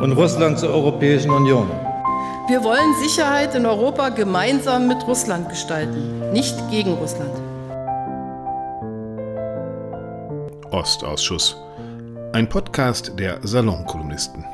und Russland zur Europäischen Union. Wir wollen Sicherheit in Europa gemeinsam mit Russland gestalten, nicht gegen Russland. Ostausschuss. Ein Podcast der Salonkolumnisten.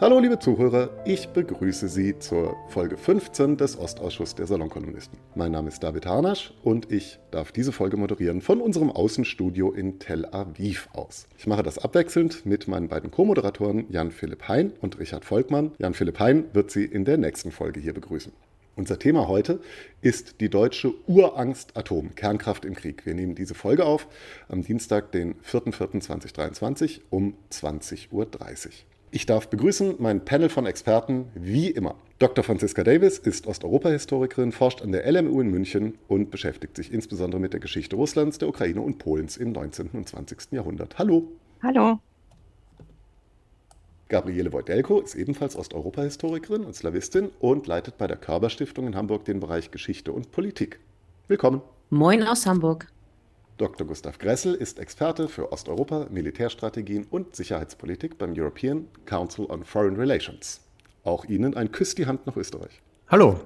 Hallo liebe Zuhörer, ich begrüße Sie zur Folge 15 des Ostausschuss der Salonkolumnisten. Mein Name ist David Harnasch und ich darf diese Folge moderieren von unserem Außenstudio in Tel Aviv aus. Ich mache das abwechselnd mit meinen beiden Co-Moderatoren Jan-Philipp Hein und Richard Volkmann. Jan-Philipp Hein wird Sie in der nächsten Folge hier begrüßen. Unser Thema heute ist die deutsche Urangst Atom, Kernkraft im Krieg. Wir nehmen diese Folge auf am Dienstag, den 4.4.2023 um 20.30 Uhr. Ich darf begrüßen mein Panel von Experten, wie immer. Dr. Franziska Davis ist Osteuropa-Historikerin, forscht an der LMU in München und beschäftigt sich insbesondere mit der Geschichte Russlands, der Ukraine und Polens im 19. und 20. Jahrhundert. Hallo. Hallo. Gabriele Wojdelko ist ebenfalls Osteuropa-Historikerin und Slawistin und leitet bei der Körber-Stiftung in Hamburg den Bereich Geschichte und Politik. Willkommen. Moin aus Hamburg. Dr. Gustav Gressel ist Experte für Osteuropa, Militärstrategien und Sicherheitspolitik beim European Council on Foreign Relations. Auch Ihnen ein Küss die Hand nach Österreich. Hallo.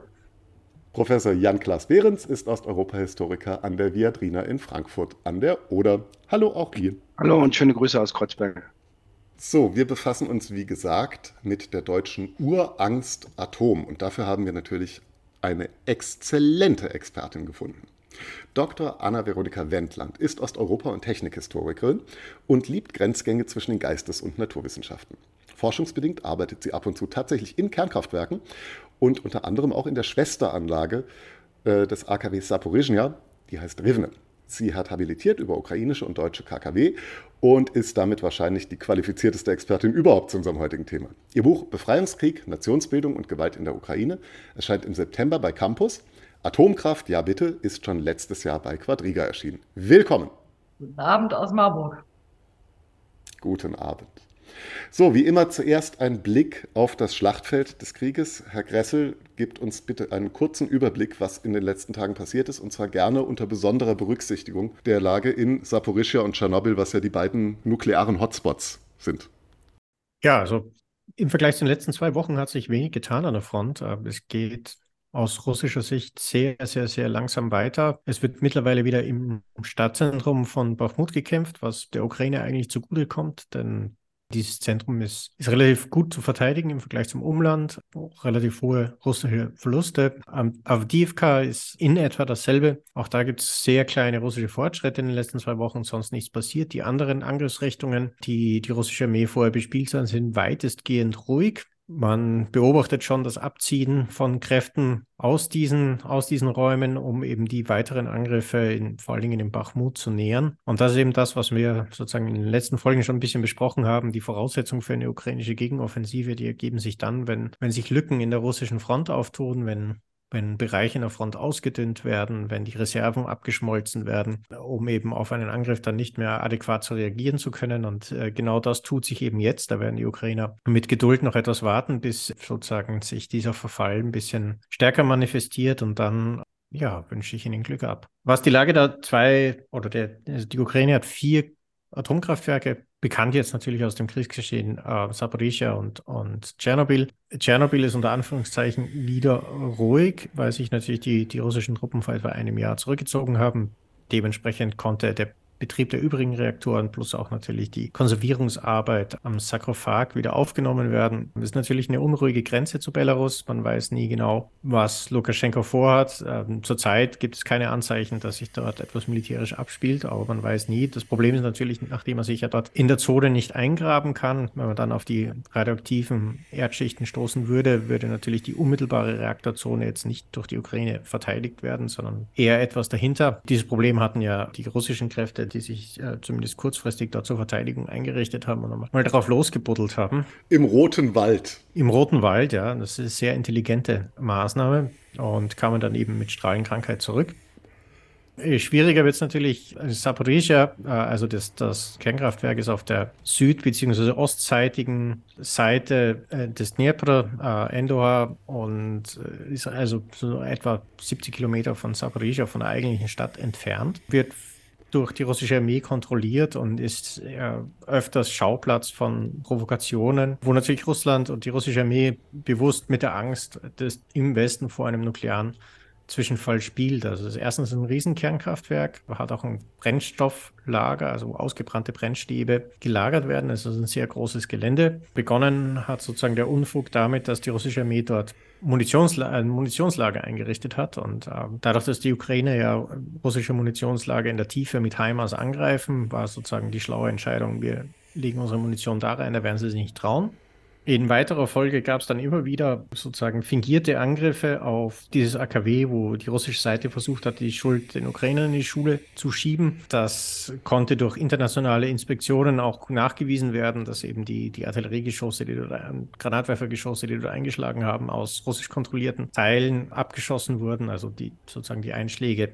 Professor Jan-Klaas Behrens ist Osteuropa-Historiker an der Viadrina in Frankfurt an der Oder. Hallo auch Ihnen. Hallo und schöne Grüße aus Kreuzberg. So, wir befassen uns wie gesagt mit der deutschen Urangst Atom und dafür haben wir natürlich eine exzellente Expertin gefunden. Dr. Anna Veronika Wendland ist Osteuropa- und Technikhistorikerin und liebt Grenzgänge zwischen den Geistes- und Naturwissenschaften. Forschungsbedingt arbeitet sie ab und zu tatsächlich in Kernkraftwerken und unter anderem auch in der Schwesteranlage äh, des AKW Saporizhia, die heißt Rivne. Sie hat habilitiert über ukrainische und deutsche KKW und ist damit wahrscheinlich die qualifizierteste Expertin überhaupt zu unserem heutigen Thema. Ihr Buch Befreiungskrieg, Nationsbildung und Gewalt in der Ukraine erscheint im September bei Campus Atomkraft, ja bitte, ist schon letztes Jahr bei Quadriga erschienen. Willkommen. Guten Abend aus Marburg. Guten Abend. So, wie immer zuerst ein Blick auf das Schlachtfeld des Krieges. Herr Gressel gibt uns bitte einen kurzen Überblick, was in den letzten Tagen passiert ist, und zwar gerne unter besonderer Berücksichtigung der Lage in Saporischia und Tschernobyl, was ja die beiden nuklearen Hotspots sind. Ja, also im Vergleich zu den letzten zwei Wochen hat sich wenig getan an der Front. Es geht aus russischer Sicht sehr, sehr, sehr langsam weiter. Es wird mittlerweile wieder im Stadtzentrum von Bachmut gekämpft, was der Ukraine eigentlich zugutekommt, denn dieses Zentrum ist, ist relativ gut zu verteidigen im Vergleich zum Umland, relativ hohe russische Verluste. Avdiivka ist in etwa dasselbe. Auch da gibt es sehr kleine russische Fortschritte in den letzten zwei Wochen, sonst nichts passiert. Die anderen Angriffsrichtungen, die die russische Armee vorher bespielt sind, sind weitestgehend ruhig. Man beobachtet schon das Abziehen von Kräften aus diesen, aus diesen Räumen, um eben die weiteren Angriffe, in, vor allen Dingen in Bachmut, zu nähern. Und das ist eben das, was wir sozusagen in den letzten Folgen schon ein bisschen besprochen haben. Die Voraussetzungen für eine ukrainische Gegenoffensive, die ergeben sich dann, wenn, wenn sich Lücken in der russischen Front auftun, wenn wenn Bereiche in der Front ausgedünnt werden, wenn die Reserven abgeschmolzen werden, um eben auf einen Angriff dann nicht mehr adäquat zu reagieren zu können. Und äh, genau das tut sich eben jetzt. Da werden die Ukrainer mit Geduld noch etwas warten, bis sozusagen sich dieser Verfall ein bisschen stärker manifestiert und dann ja, wünsche ich Ihnen Glück ab. Was die Lage der zwei oder der, also die Ukraine hat vier Atomkraftwerke bekannt jetzt natürlich aus dem Kriegsgeschehen äh, und, und Tschernobyl. Tschernobyl ist unter Anführungszeichen wieder ruhig, weil sich natürlich die, die russischen Truppen vor etwa einem Jahr zurückgezogen haben. Dementsprechend konnte der Betrieb der übrigen Reaktoren plus auch natürlich die Konservierungsarbeit am Sarkophag wieder aufgenommen werden. Das ist natürlich eine unruhige Grenze zu Belarus. Man weiß nie genau, was Lukaschenko vorhat. Ähm, zurzeit gibt es keine Anzeichen, dass sich dort etwas militärisch abspielt, aber man weiß nie. Das Problem ist natürlich, nachdem er sich ja dort in der Zone nicht eingraben kann, wenn man dann auf die radioaktiven Erdschichten stoßen würde, würde natürlich die unmittelbare Reaktorzone jetzt nicht durch die Ukraine verteidigt werden, sondern eher etwas dahinter. Dieses Problem hatten ja die russischen Kräfte die sich äh, zumindest kurzfristig dort zur Verteidigung eingerichtet haben und mal darauf losgebuddelt haben. Im Roten Wald. Im Roten Wald, ja. Das ist eine sehr intelligente Maßnahme und kamen dann eben mit Strahlenkrankheit zurück. Äh, schwieriger wird es natürlich, Saporizhia, äh, also das, das Kernkraftwerk ist auf der süd- bzw. ostseitigen Seite äh, des Dnepr, Endor, und ist also so etwa 70 Kilometer von Saporizhia, von der eigentlichen Stadt entfernt. Wird durch die russische Armee kontrolliert und ist öfters Schauplatz von Provokationen, wo natürlich Russland und die russische Armee bewusst mit der Angst des, im Westen vor einem nuklearen Zwischenfall spielt. Also das ist erstens ein Riesenkernkraftwerk, hat auch ein Brennstofflager, also ausgebrannte Brennstäbe gelagert werden. Es ist ein sehr großes Gelände. Begonnen hat sozusagen der Unfug damit, dass die russische Armee dort Munitionsla ein Munitionslager eingerichtet hat. Und äh, dadurch, dass die Ukraine ja russische Munitionslager in der Tiefe mit HIMARS angreifen, war sozusagen die schlaue Entscheidung, wir legen unsere Munition da rein, da werden sie sich nicht trauen. In weiterer Folge gab es dann immer wieder sozusagen fingierte Angriffe auf dieses AKW, wo die russische Seite versucht hat, die Schuld den Ukrainern in die Schule zu schieben. Das konnte durch internationale Inspektionen auch nachgewiesen werden, dass eben die, die Artilleriegeschosse, die dort, Granatwerfergeschosse, die dort eingeschlagen haben, aus russisch kontrollierten Teilen abgeschossen wurden. Also die sozusagen die Einschläge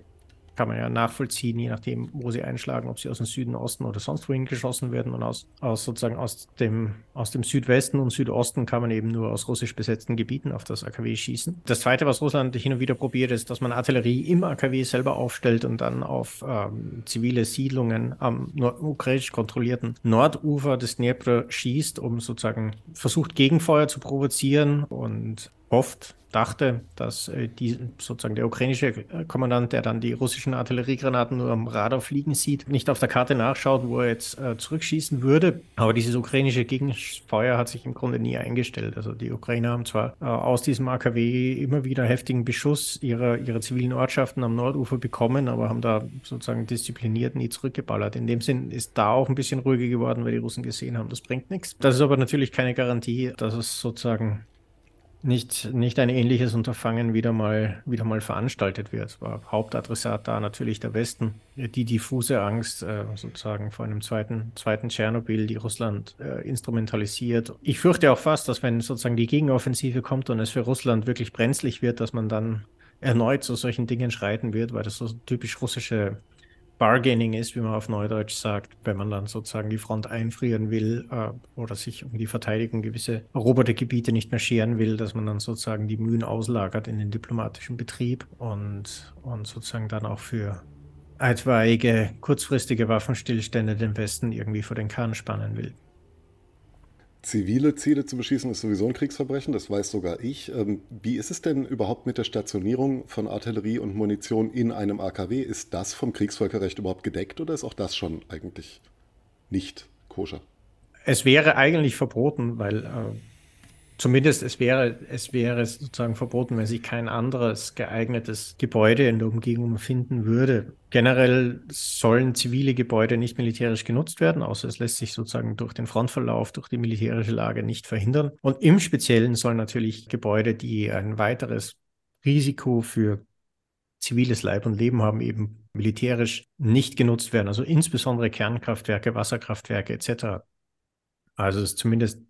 kann man ja nachvollziehen, je nachdem, wo sie einschlagen, ob sie aus dem Süden, Osten oder sonst wohin geschossen werden. Und aus, aus sozusagen aus dem, aus dem Südwesten und Südosten kann man eben nur aus russisch besetzten Gebieten auf das AKW schießen. Das Zweite, was Russland hin und wieder probiert, ist, dass man Artillerie im AKW selber aufstellt und dann auf ähm, zivile Siedlungen am ukrainisch kontrollierten Nordufer des Dnepr schießt, um sozusagen versucht, Gegenfeuer zu provozieren und hofft, dachte, dass äh, die, sozusagen der ukrainische äh, Kommandant, der dann die russischen Artilleriegranaten nur am Radar fliegen sieht, nicht auf der Karte nachschaut, wo er jetzt äh, zurückschießen würde. Aber dieses ukrainische Gegenfeuer hat sich im Grunde nie eingestellt. Also die Ukrainer haben zwar äh, aus diesem AKW immer wieder heftigen Beschuss ihrer, ihrer zivilen Ortschaften am Nordufer bekommen, aber haben da sozusagen diszipliniert nie zurückgeballert. In dem Sinn ist da auch ein bisschen ruhiger geworden, weil die Russen gesehen haben, das bringt nichts. Das ist aber natürlich keine Garantie, dass es sozusagen nicht, nicht ein ähnliches Unterfangen wieder mal, wieder mal veranstaltet wird. War Hauptadressat da natürlich der Westen. Die diffuse Angst äh, sozusagen vor einem zweiten, zweiten Tschernobyl, die Russland äh, instrumentalisiert. Ich fürchte auch fast, dass wenn sozusagen die Gegenoffensive kommt und es für Russland wirklich brenzlig wird, dass man dann erneut zu solchen Dingen schreiten wird, weil das so typisch russische Bargaining ist, wie man auf Neudeutsch sagt, wenn man dann sozusagen die Front einfrieren will äh, oder sich um die Verteidigung gewisse eroberte Gebiete nicht mehr scheren will, dass man dann sozusagen die Mühen auslagert in den diplomatischen Betrieb und, und sozusagen dann auch für etwaige kurzfristige Waffenstillstände den Westen irgendwie vor den Kahn spannen will. Zivile Ziele zu beschießen ist sowieso ein Kriegsverbrechen, das weiß sogar ich. Ähm, wie ist es denn überhaupt mit der Stationierung von Artillerie und Munition in einem AKW? Ist das vom Kriegsvölkerrecht überhaupt gedeckt oder ist auch das schon eigentlich nicht koscher? Es wäre eigentlich verboten, weil äh, Zumindest es wäre, es wäre sozusagen verboten, wenn sich kein anderes geeignetes Gebäude in der Umgebung finden würde. Generell sollen zivile Gebäude nicht militärisch genutzt werden, außer es lässt sich sozusagen durch den Frontverlauf, durch die militärische Lage nicht verhindern. Und im Speziellen sollen natürlich Gebäude, die ein weiteres Risiko für ziviles Leib und Leben haben, eben militärisch nicht genutzt werden. Also insbesondere Kernkraftwerke, Wasserkraftwerke etc. Also es ist zumindest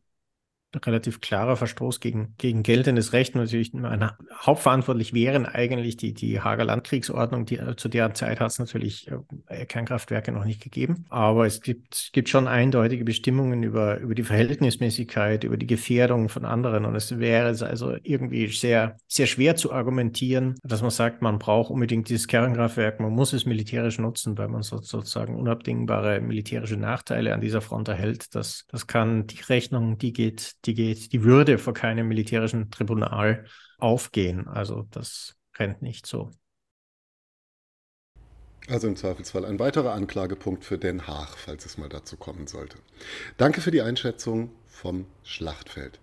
relativ klarer Verstoß gegen, gegen geltendes Recht. Natürlich hauptverantwortlich wären eigentlich die, die Hager Landkriegsordnung. Die, zu der Zeit hat es natürlich äh, Kernkraftwerke noch nicht gegeben. Aber es gibt, gibt schon eindeutige Bestimmungen über, über die Verhältnismäßigkeit, über die Gefährdung von anderen. Und es wäre also irgendwie sehr, sehr schwer zu argumentieren, dass man sagt, man braucht unbedingt dieses Kernkraftwerk, man muss es militärisch nutzen, weil man sozusagen unabdingbare militärische Nachteile an dieser Front erhält. Das, das kann die Rechnung, die geht die geht die Würde vor keinem militärischen Tribunal aufgehen. Also das rennt nicht so. Also im Zweifelsfall ein weiterer Anklagepunkt für Den Haag, falls es mal dazu kommen sollte. Danke für die Einschätzung vom Schlachtfeld.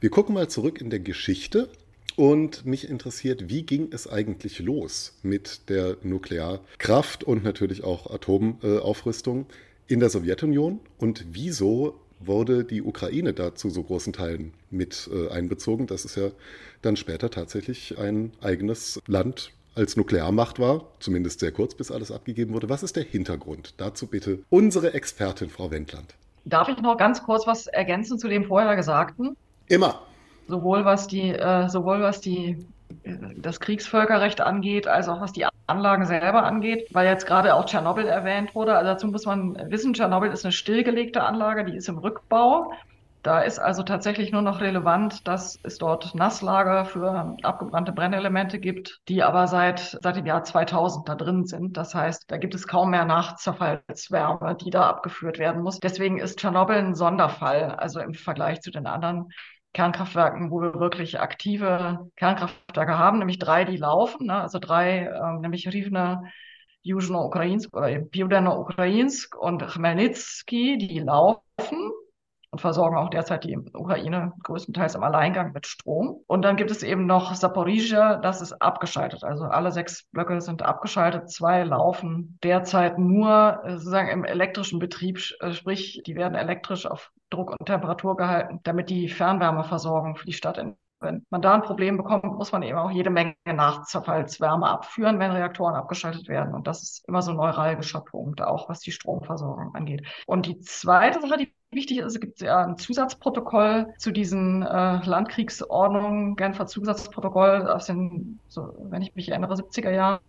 Wir gucken mal zurück in der Geschichte und mich interessiert, wie ging es eigentlich los mit der Nuklearkraft und natürlich auch Atomaufrüstung in der Sowjetunion und wieso wurde die Ukraine da zu so großen Teilen mit äh, einbezogen. Das ist ja dann später tatsächlich ein eigenes Land als Nuklearmacht war, zumindest sehr kurz, bis alles abgegeben wurde. Was ist der Hintergrund? Dazu bitte unsere Expertin, Frau Wendland. Darf ich noch ganz kurz was ergänzen zu dem vorher Gesagten? Immer. Sowohl was die, äh, sowohl was die das Kriegsvölkerrecht angeht, als auch was die Anlagen selber angeht, weil jetzt gerade auch Tschernobyl erwähnt wurde. Also dazu muss man wissen, Tschernobyl ist eine stillgelegte Anlage, die ist im Rückbau. Da ist also tatsächlich nur noch relevant, dass es dort Nasslager für abgebrannte Brennelemente gibt, die aber seit, seit dem Jahr 2000 da drin sind. Das heißt, da gibt es kaum mehr Nachzerfallswärme, die da abgeführt werden muss. Deswegen ist Tschernobyl ein Sonderfall, also im Vergleich zu den anderen Kernkraftwerken, wo wir wirklich aktive Kernkraftwerke haben, nämlich drei, die laufen, ne? also drei, ähm, nämlich Rivne, Južno-Ukrainsk oder Piudeno-Ukrainsk und Chmelnytsky, die laufen und versorgen auch derzeit die Ukraine größtenteils im Alleingang mit Strom. Und dann gibt es eben noch Saporizhia, das ist abgeschaltet. Also alle sechs Blöcke sind abgeschaltet. Zwei laufen derzeit nur äh, sozusagen im elektrischen Betrieb, äh, sprich, die werden elektrisch auf Druck und Temperatur gehalten, damit die Fernwärmeversorgung für die Stadt in wenn man da ein Problem bekommt, muss man eben auch jede Menge Nachzerfallswärme abführen, wenn Reaktoren abgeschaltet werden. Und das ist immer so ein neuralgischer Punkt, auch was die Stromversorgung angeht. Und die zweite Sache, die wichtig ist, es gibt ja ein Zusatzprotokoll zu diesen äh, Landkriegsordnungen, Genfer Zusatzprotokoll aus den, so, wenn ich mich erinnere, 70er Jahren.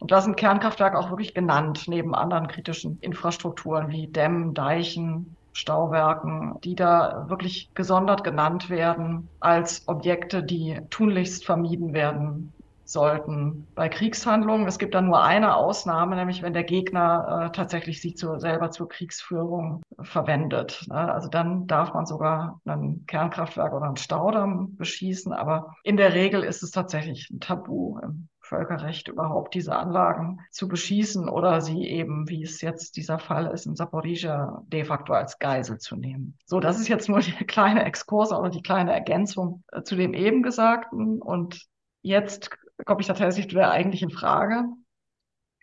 Und da sind Kernkraftwerke auch wirklich genannt, neben anderen kritischen Infrastrukturen wie Dämmen, Deichen, Stauwerken, die da wirklich gesondert genannt werden als Objekte, die tunlichst vermieden werden sollten bei Kriegshandlungen. Es gibt da nur eine Ausnahme, nämlich wenn der Gegner äh, tatsächlich sie zu, selber zur Kriegsführung verwendet. Ne? Also dann darf man sogar ein Kernkraftwerk oder einen Staudamm beschießen, aber in der Regel ist es tatsächlich ein Tabu im Völkerrecht überhaupt diese Anlagen zu beschießen oder sie eben, wie es jetzt dieser Fall ist, in Saporizhia de facto als Geisel zu nehmen. So, das ist jetzt nur die kleine Exkurse oder die kleine Ergänzung äh, zu dem eben Gesagten. Und jetzt komme ich tatsächlich zu der eigentlichen Frage,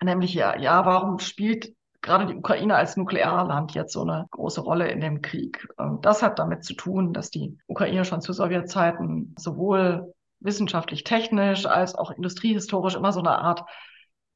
nämlich ja, ja, warum spielt gerade die Ukraine als Nuklearland jetzt so eine große Rolle in dem Krieg. Das hat damit zu tun, dass die Ukraine schon zu Sowjetzeiten sowohl wissenschaftlich, technisch als auch industriehistorisch immer so eine Art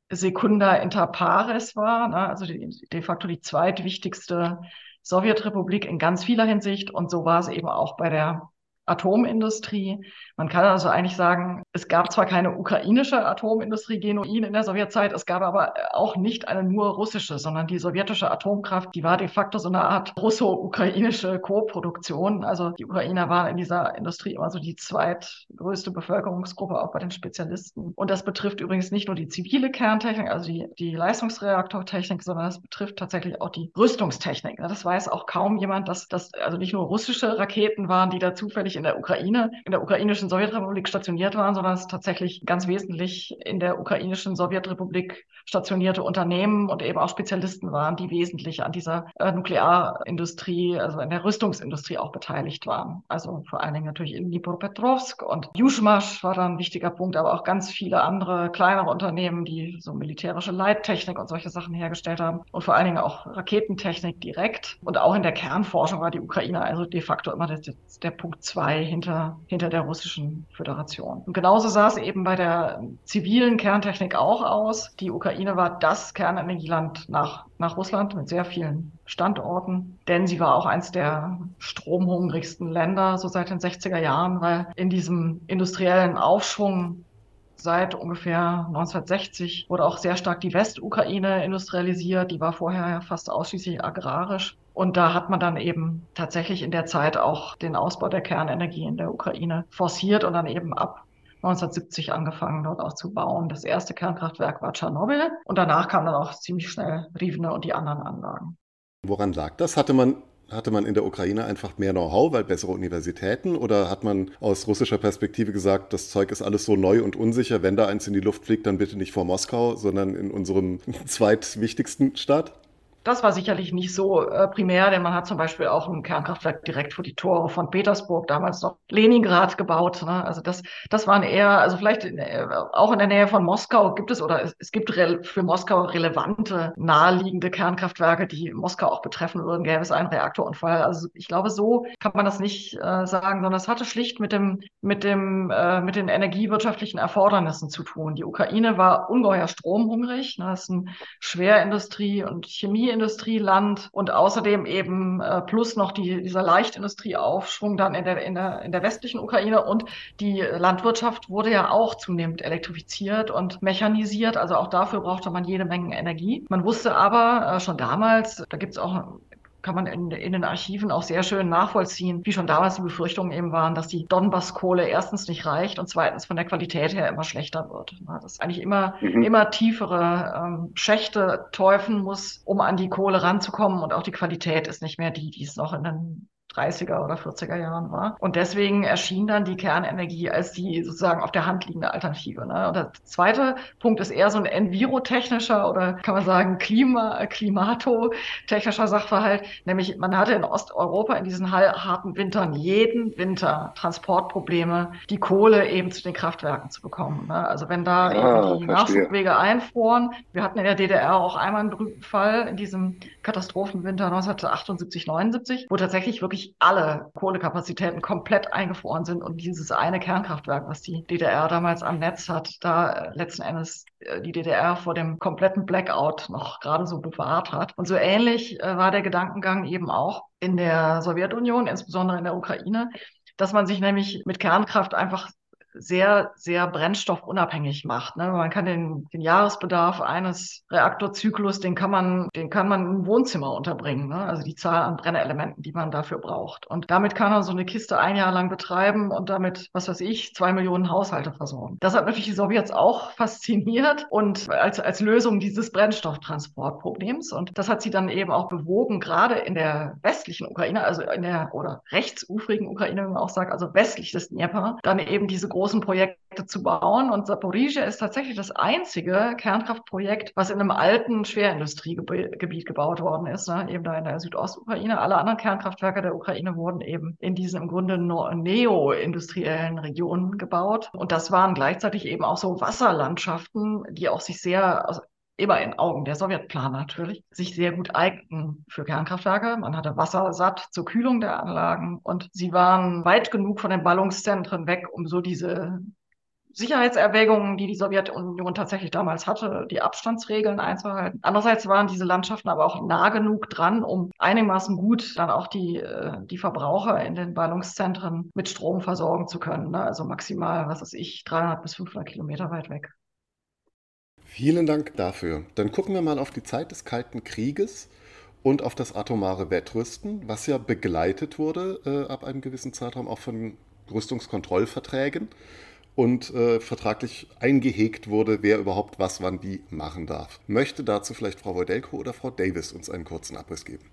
Secunda inter pares war, ne? also die, de facto die zweitwichtigste Sowjetrepublik in ganz vieler Hinsicht. Und so war es eben auch bei der Atomindustrie. Man kann also eigentlich sagen, es gab zwar keine ukrainische Atomindustrie genuin in der Sowjetzeit, es gab aber auch nicht eine nur russische, sondern die sowjetische Atomkraft, die war de facto so eine Art russo-ukrainische Co-Produktion. Also die Ukrainer waren in dieser Industrie immer so die zweitgrößte Bevölkerungsgruppe, auch bei den Spezialisten. Und das betrifft übrigens nicht nur die zivile Kerntechnik, also die, die Leistungsreaktortechnik, sondern das betrifft tatsächlich auch die Rüstungstechnik. Das weiß auch kaum jemand, dass das also nicht nur russische Raketen waren, die da zufällig in der Ukraine, in der ukrainischen Sowjetrepublik stationiert waren, es tatsächlich ganz wesentlich in der ukrainischen Sowjetrepublik stationierte Unternehmen und eben auch Spezialisten waren, die wesentlich an dieser äh, Nuklearindustrie, also in der Rüstungsindustrie auch beteiligt waren. Also vor allen Dingen natürlich in Dnipropetrovsk und Yushmash war da ein wichtiger Punkt, aber auch ganz viele andere kleinere Unternehmen, die so militärische Leittechnik und solche Sachen hergestellt haben und vor allen Dingen auch Raketentechnik direkt. Und auch in der Kernforschung war die Ukraine also de facto immer der, der Punkt zwei hinter, hinter der russischen Föderation. Und genauso sah es eben bei der zivilen Kerntechnik auch aus. Die Ukraine war das Kernenergieland nach, nach Russland mit sehr vielen Standorten, denn sie war auch eines der stromhungrigsten Länder so seit den 60er Jahren, weil in diesem industriellen Aufschwung seit ungefähr 1960 wurde auch sehr stark die Westukraine industrialisiert. Die war vorher fast ausschließlich agrarisch. Und da hat man dann eben tatsächlich in der Zeit auch den Ausbau der Kernenergie in der Ukraine forciert und dann eben ab 1970 angefangen, dort auch zu bauen. Das erste Kernkraftwerk war Tschernobyl und danach kam dann auch ziemlich schnell Rivne und die anderen Anlagen. Woran lag das? Hatte man hatte man in der Ukraine einfach mehr Know-how, weil bessere Universitäten? Oder hat man aus russischer Perspektive gesagt, das Zeug ist alles so neu und unsicher, wenn da eins in die Luft fliegt, dann bitte nicht vor Moskau, sondern in unserem zweitwichtigsten Staat? Das war sicherlich nicht so äh, primär, denn man hat zum Beispiel auch ein Kernkraftwerk direkt vor die Tore von Petersburg, damals noch Leningrad gebaut. Ne? Also das, das waren eher, also vielleicht in, äh, auch in der Nähe von Moskau gibt es oder es, es gibt für Moskau relevante, naheliegende Kernkraftwerke, die Moskau auch betreffen würden, gäbe es einen Reaktorunfall. Also ich glaube, so kann man das nicht äh, sagen, sondern es hatte schlicht mit dem, mit dem, äh, mit den energiewirtschaftlichen Erfordernissen zu tun. Die Ukraine war ungeheuer stromhungrig. Ne? Das ist ein Schwerindustrie- und Chemieindustrieland und außerdem eben äh, plus noch die, dieser Leichtindustrieaufschwung dann in der, in, der, in der westlichen Ukraine und die Landwirtschaft wurde ja auch zunehmend elektrifiziert und mechanisiert. Also auch dafür brauchte man jede Menge Energie. Man wusste aber äh, schon damals, da gibt es auch kann man in, in, den Archiven auch sehr schön nachvollziehen, wie schon damals die Befürchtungen eben waren, dass die Donbasskohle erstens nicht reicht und zweitens von der Qualität her immer schlechter wird. Dass eigentlich immer, mhm. immer tiefere ähm, Schächte teufen muss, um an die Kohle ranzukommen und auch die Qualität ist nicht mehr die, die es noch in den 30er oder 40er Jahren war. Und deswegen erschien dann die Kernenergie als die sozusagen auf der Hand liegende Alternative. Ne? Und der zweite Punkt ist eher so ein envirotechnischer oder kann man sagen Klima, klimatotechnischer Sachverhalt, nämlich man hatte in Osteuropa in diesen harten Wintern jeden Winter Transportprobleme, die Kohle eben zu den Kraftwerken zu bekommen. Ne? Also wenn da ah, eben die Nachschubwege einfroren, wir hatten in der DDR auch einmal einen berühmten Fall in diesem Katastrophenwinter 1978, 79, wo tatsächlich wirklich wirklich alle Kohlekapazitäten komplett eingefroren sind und dieses eine Kernkraftwerk, was die DDR damals am Netz hat, da äh, letzten Endes äh, die DDR vor dem kompletten Blackout noch gerade so bewahrt hat. Und so ähnlich äh, war der Gedankengang eben auch in der Sowjetunion, insbesondere in der Ukraine, dass man sich nämlich mit Kernkraft einfach sehr, sehr brennstoffunabhängig macht. Ne? Man kann den, den Jahresbedarf eines Reaktorzyklus, den kann man, den kann man im Wohnzimmer unterbringen. Ne? Also die Zahl an Brennelementen, die man dafür braucht. Und damit kann man so eine Kiste ein Jahr lang betreiben und damit, was weiß ich, zwei Millionen Haushalte versorgen. Das hat natürlich die Sowjets auch fasziniert und als, als Lösung dieses Brennstofftransportproblems. Und das hat sie dann eben auch bewogen, gerade in der westlichen Ukraine, also in der oder rechtsufrigen Ukraine, wenn man auch sagt, also westlich des Dnieper, dann eben diese große großen Projekte zu bauen. Und Zaporizhia ist tatsächlich das einzige Kernkraftprojekt, was in einem alten Schwerindustriegebiet gebaut worden ist, ne? eben da in der Südostukraine. Alle anderen Kernkraftwerke der Ukraine wurden eben in diesen im Grunde neo-industriellen Regionen gebaut. Und das waren gleichzeitig eben auch so Wasserlandschaften, die auch sich sehr immer in Augen der Sowjetplaner natürlich, sich sehr gut eigneten für Kernkraftwerke. Man hatte Wasser satt zur Kühlung der Anlagen und sie waren weit genug von den Ballungszentren weg, um so diese Sicherheitserwägungen, die die Sowjetunion tatsächlich damals hatte, die Abstandsregeln einzuhalten. Andererseits waren diese Landschaften aber auch nah genug dran, um einigermaßen gut dann auch die, äh, die Verbraucher in den Ballungszentren mit Strom versorgen zu können. Ne? Also maximal, was weiß ich, 300 bis 500 Kilometer weit weg. Vielen Dank dafür. Dann gucken wir mal auf die Zeit des Kalten Krieges und auf das atomare Wettrüsten, was ja begleitet wurde äh, ab einem gewissen Zeitraum auch von Rüstungskontrollverträgen und äh, vertraglich eingehegt wurde, wer überhaupt was wann wie machen darf. Möchte dazu vielleicht Frau Wojdelko oder Frau Davis uns einen kurzen Abriss geben?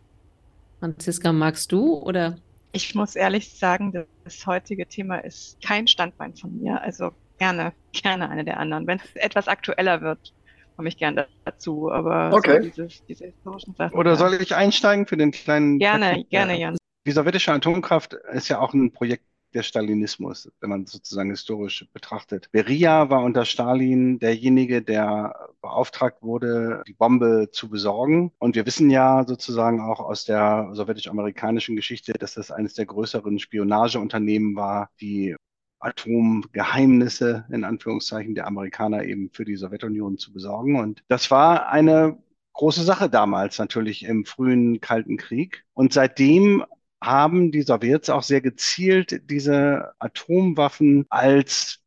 Franziska, magst du oder? Ich muss ehrlich sagen, das heutige Thema ist kein Standbein von mir. Also gerne, gerne eine der anderen. Wenn es etwas aktueller wird, komme ich gerne dazu. Aber okay. so dieses, diese historischen Sachen. Oder soll ich einsteigen für den kleinen? Gerne, gerne, Jan. Die sowjetische Atomkraft ist ja auch ein Projekt der Stalinismus, wenn man sozusagen historisch betrachtet. Beria war unter Stalin derjenige, der beauftragt wurde, die Bombe zu besorgen. Und wir wissen ja sozusagen auch aus der sowjetisch-amerikanischen Geschichte, dass das eines der größeren Spionageunternehmen war, die Atomgeheimnisse in Anführungszeichen der Amerikaner eben für die Sowjetunion zu besorgen. Und das war eine große Sache damals natürlich im frühen Kalten Krieg. Und seitdem haben die Sowjets auch sehr gezielt diese Atomwaffen als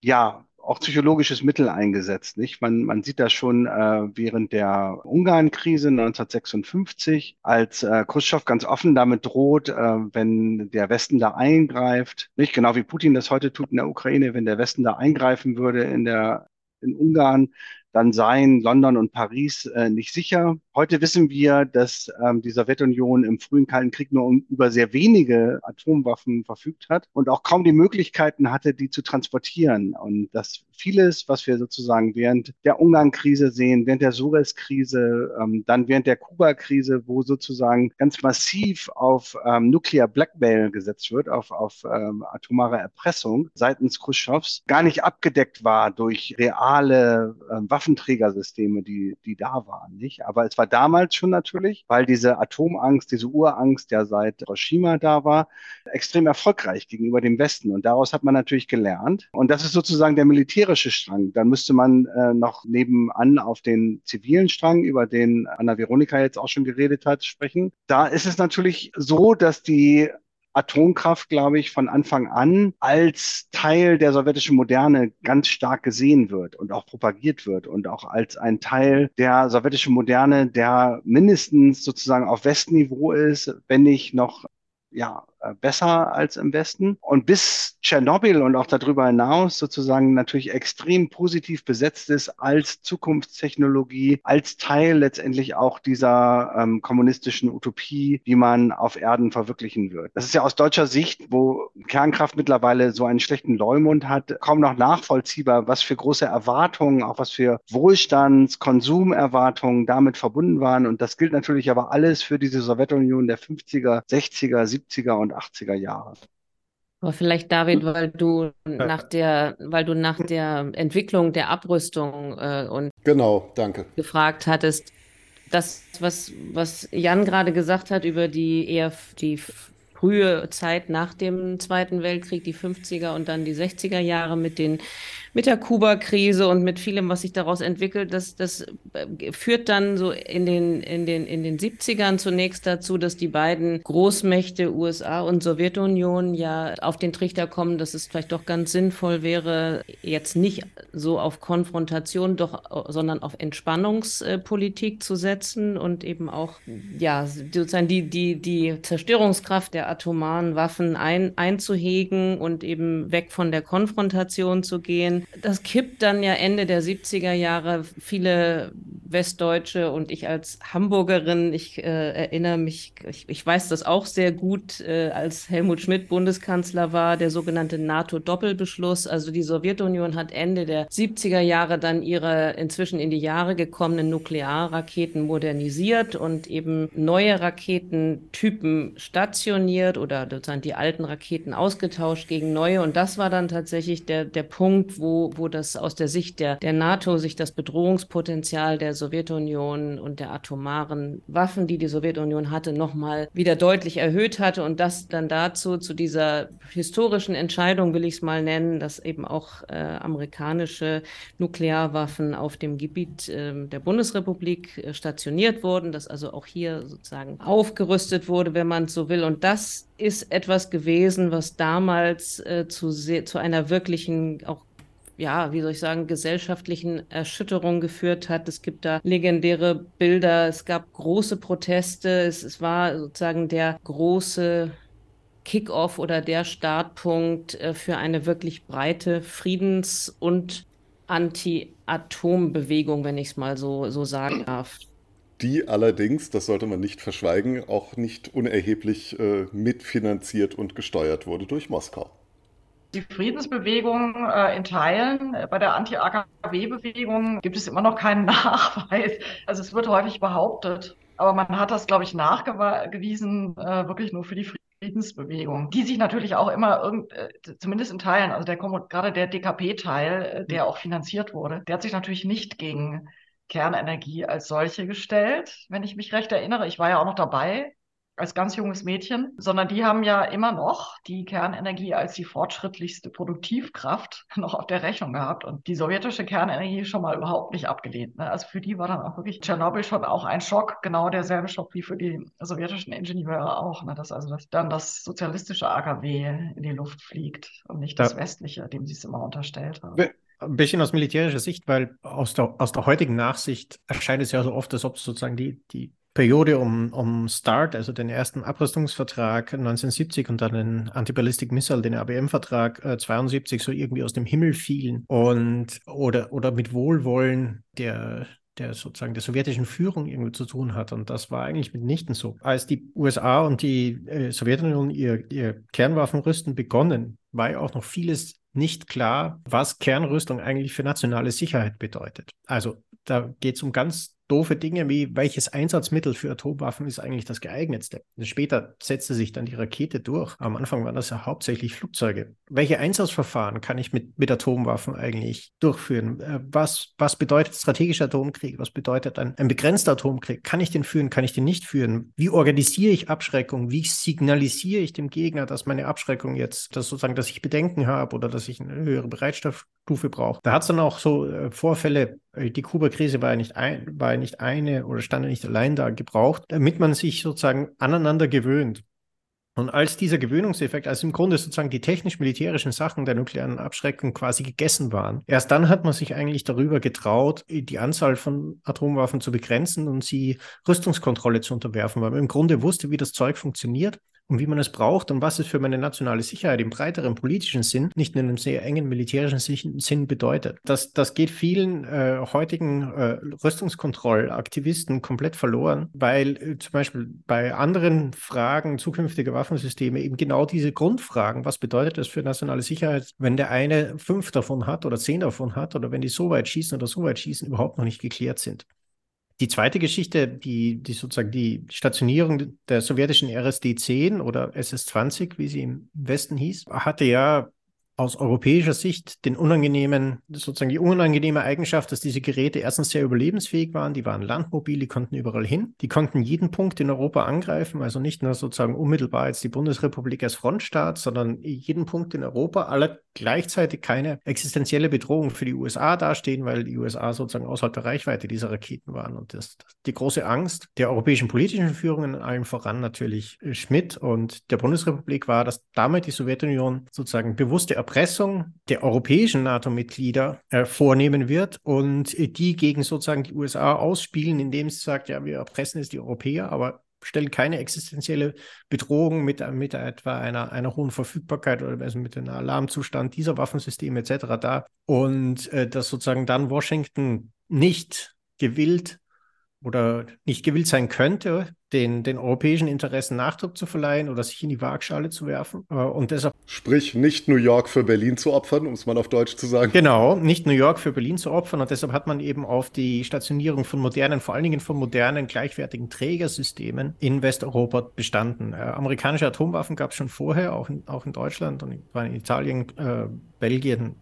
ja auch psychologisches Mittel eingesetzt. Nicht? Man, man sieht das schon äh, während der Ungarn-Krise 1956, als äh, Khrushchev ganz offen damit droht, äh, wenn der Westen da eingreift, nicht genau wie Putin das heute tut in der Ukraine, wenn der Westen da eingreifen würde in der in Ungarn, dann seien London und Paris äh, nicht sicher. Heute wissen wir, dass ähm, die Sowjetunion im frühen Kalten Krieg nur um, über sehr wenige Atomwaffen verfügt hat und auch kaum die Möglichkeiten hatte, die zu transportieren. Und dass vieles, was wir sozusagen während der Ungarn-Krise sehen, während der Suez-Krise, ähm, dann während der Kuba-Krise, wo sozusagen ganz massiv auf ähm, Nuclear Blackmail gesetzt wird, auf, auf ähm, atomare Erpressung seitens Khrushchevs, gar nicht abgedeckt war durch reale ähm, Waffenträgersysteme, die, die da waren. Nicht? Aber es war damals schon natürlich, weil diese Atomangst, diese Urangst ja seit Hiroshima da war, extrem erfolgreich gegenüber dem Westen. Und daraus hat man natürlich gelernt. Und das ist sozusagen der militärische Strang. Dann müsste man äh, noch nebenan auf den zivilen Strang, über den Anna Veronika jetzt auch schon geredet hat, sprechen. Da ist es natürlich so, dass die Atomkraft, glaube ich, von Anfang an als Teil der sowjetischen Moderne ganz stark gesehen wird und auch propagiert wird und auch als ein Teil der sowjetischen Moderne, der mindestens sozusagen auf Westniveau ist, wenn nicht noch ja, besser als im Westen. Und bis Tschernobyl und auch darüber hinaus sozusagen natürlich extrem positiv besetzt ist als Zukunftstechnologie, als Teil letztendlich auch dieser ähm, kommunistischen Utopie, die man auf Erden verwirklichen wird. Das ist ja aus deutscher Sicht, wo Kernkraft mittlerweile so einen schlechten Leumund hat, kaum noch nachvollziehbar, was für große Erwartungen, auch was für Wohlstands-, Konsumerwartungen damit verbunden waren. Und das gilt natürlich aber alles für diese Sowjetunion der 50er, 60er, 70er und 80er Jahre. Aber vielleicht, David, weil du nach der, weil du nach der Entwicklung der Abrüstung äh, und genau, danke. gefragt hattest, das, was, was Jan gerade gesagt hat über die eher die frühe Zeit nach dem Zweiten Weltkrieg, die 50er und dann die 60er Jahre mit den mit der Kuba-Krise und mit vielem, was sich daraus entwickelt, das, das äh, führt dann so in den, in, den, in den 70ern zunächst dazu, dass die beiden Großmächte USA und Sowjetunion ja auf den Trichter kommen, dass es vielleicht doch ganz sinnvoll wäre, jetzt nicht so auf Konfrontation, doch, sondern auf Entspannungspolitik zu setzen und eben auch ja, sozusagen die, die, die Zerstörungskraft der atomaren Waffen ein, einzuhegen und eben weg von der Konfrontation zu gehen das kippt dann ja Ende der 70er Jahre. Viele Westdeutsche und ich als Hamburgerin, ich äh, erinnere mich, ich, ich, weiß das auch sehr gut, äh, als Helmut Schmidt Bundeskanzler war, der sogenannte NATO-Doppelbeschluss. Also die Sowjetunion hat Ende der 70er Jahre dann ihre inzwischen in die Jahre gekommenen Nuklearraketen modernisiert und eben neue Raketentypen stationiert oder sozusagen die alten Raketen ausgetauscht gegen neue. Und das war dann tatsächlich der, der Punkt, wo wo, das aus der Sicht der, der NATO sich das Bedrohungspotenzial der Sowjetunion und der atomaren Waffen, die die Sowjetunion hatte, nochmal wieder deutlich erhöht hatte und das dann dazu, zu dieser historischen Entscheidung, will ich es mal nennen, dass eben auch äh, amerikanische Nuklearwaffen auf dem Gebiet äh, der Bundesrepublik äh, stationiert wurden, dass also auch hier sozusagen aufgerüstet wurde, wenn man so will. Und das ist etwas gewesen, was damals äh, zu, zu einer wirklichen auch ja, wie soll ich sagen, gesellschaftlichen Erschütterung geführt hat. Es gibt da legendäre Bilder, es gab große Proteste, es, es war sozusagen der große Kickoff oder der Startpunkt äh, für eine wirklich breite Friedens- und Anti-Atom-Bewegung, wenn ich es mal so, so sagen darf. Die allerdings, das sollte man nicht verschweigen, auch nicht unerheblich äh, mitfinanziert und gesteuert wurde durch Moskau die Friedensbewegung äh, in Teilen. Bei der Anti-AKW-Bewegung gibt es immer noch keinen Nachweis. Also es wird häufig behauptet, aber man hat das, glaube ich, nachgewiesen, äh, wirklich nur für die Friedensbewegung, die sich natürlich auch immer irgend, äh, zumindest in Teilen, also der gerade der DKP-Teil, äh, der auch finanziert wurde, der hat sich natürlich nicht gegen Kernenergie als solche gestellt, wenn ich mich recht erinnere. Ich war ja auch noch dabei als ganz junges Mädchen, sondern die haben ja immer noch die Kernenergie als die fortschrittlichste Produktivkraft noch auf der Rechnung gehabt und die sowjetische Kernenergie schon mal überhaupt nicht abgelehnt. Ne? Also für die war dann auch wirklich Tschernobyl schon auch ein Schock, genau derselbe Schock wie für die sowjetischen Ingenieure auch, ne? dass also dass dann das sozialistische AKW in die Luft fliegt und nicht das westliche, dem sie es immer unterstellt haben. Ein bisschen aus militärischer Sicht, weil aus der, aus der heutigen Nachsicht erscheint es ja so oft, als ob sozusagen die, die Periode um, um START, also den ersten Abrüstungsvertrag 1970 und dann den Anti-Ballistic Missile, den ABM-Vertrag äh, 72 so irgendwie aus dem Himmel fielen und oder, oder mit Wohlwollen der der sozusagen der sowjetischen Führung irgendwie zu tun hat. Und das war eigentlich mitnichten so. Als die USA und die äh, Sowjetunion ihr, ihr Kernwaffenrüsten begonnen, war ja auch noch vieles nicht klar, was Kernrüstung eigentlich für nationale Sicherheit bedeutet. Also da geht es um ganz doofe Dinge wie, welches Einsatzmittel für Atomwaffen ist eigentlich das geeignetste? Später setzte sich dann die Rakete durch. Am Anfang waren das ja hauptsächlich Flugzeuge. Welche Einsatzverfahren kann ich mit, mit Atomwaffen eigentlich durchführen? Äh, was, was bedeutet strategischer Atomkrieg? Was bedeutet ein, ein begrenzter Atomkrieg? Kann ich den führen? Kann ich den nicht führen? Wie organisiere ich Abschreckung? Wie signalisiere ich dem Gegner, dass meine Abschreckung jetzt, dass sozusagen, dass ich Bedenken habe oder dass ich eine höhere Bereitschaftsstufe brauche? Da hat es dann auch so äh, Vorfälle, die Kuba-Krise war ja nicht ein, war nicht eine oder stand nicht allein da gebraucht, damit man sich sozusagen aneinander gewöhnt. Und als dieser Gewöhnungseffekt, als im Grunde sozusagen die technisch-militärischen Sachen der nuklearen Abschreckung quasi gegessen waren, erst dann hat man sich eigentlich darüber getraut, die Anzahl von Atomwaffen zu begrenzen und sie Rüstungskontrolle zu unterwerfen, weil man im Grunde wusste, wie das Zeug funktioniert und wie man es braucht und was es für meine nationale Sicherheit im breiteren politischen Sinn, nicht nur in einem sehr engen militärischen Sinn bedeutet. Das, das geht vielen äh, heutigen äh, Rüstungskontrollaktivisten komplett verloren, weil äh, zum Beispiel bei anderen Fragen zukünftiger Waffensysteme eben genau diese Grundfragen, was bedeutet das für nationale Sicherheit, wenn der eine fünf davon hat oder zehn davon hat oder wenn die so weit schießen oder so weit schießen, überhaupt noch nicht geklärt sind. Die zweite Geschichte, die, die sozusagen die Stationierung der sowjetischen RSD-10 oder SS-20, wie sie im Westen hieß, hatte ja aus europäischer Sicht den unangenehmen, sozusagen die unangenehme Eigenschaft, dass diese Geräte erstens sehr überlebensfähig waren, die waren landmobil, die konnten überall hin, die konnten jeden Punkt in Europa angreifen, also nicht nur sozusagen unmittelbar jetzt die Bundesrepublik als Frontstaat, sondern jeden Punkt in Europa, alle gleichzeitig keine existenzielle Bedrohung für die USA dastehen, weil die USA sozusagen außerhalb der Reichweite dieser Raketen waren. Und das, die große Angst der europäischen politischen Führung, in allem voran natürlich Schmidt und der Bundesrepublik war, dass damit die Sowjetunion sozusagen bewusste Erpressung der europäischen NATO-Mitglieder äh, vornehmen wird und die gegen sozusagen die USA ausspielen, indem sie sagt, ja, wir erpressen jetzt die Europäer, aber stellen keine existenzielle Bedrohung mit, mit etwa einer, einer hohen Verfügbarkeit oder also mit einem Alarmzustand dieser Waffensysteme etc. dar. Und äh, dass sozusagen dann Washington nicht gewillt oder nicht gewillt sein könnte, den, den europäischen Interessen Nachdruck zu verleihen oder sich in die Waagschale zu werfen. Äh, und deshalb Sprich, nicht New York für Berlin zu opfern, um es mal auf Deutsch zu sagen. Genau, nicht New York für Berlin zu opfern. Und deshalb hat man eben auf die Stationierung von modernen, vor allen Dingen von modernen, gleichwertigen Trägersystemen in Westeuropa bestanden. Äh, amerikanische Atomwaffen gab es schon vorher, auch in, auch in Deutschland und in Italien, äh, Belgien,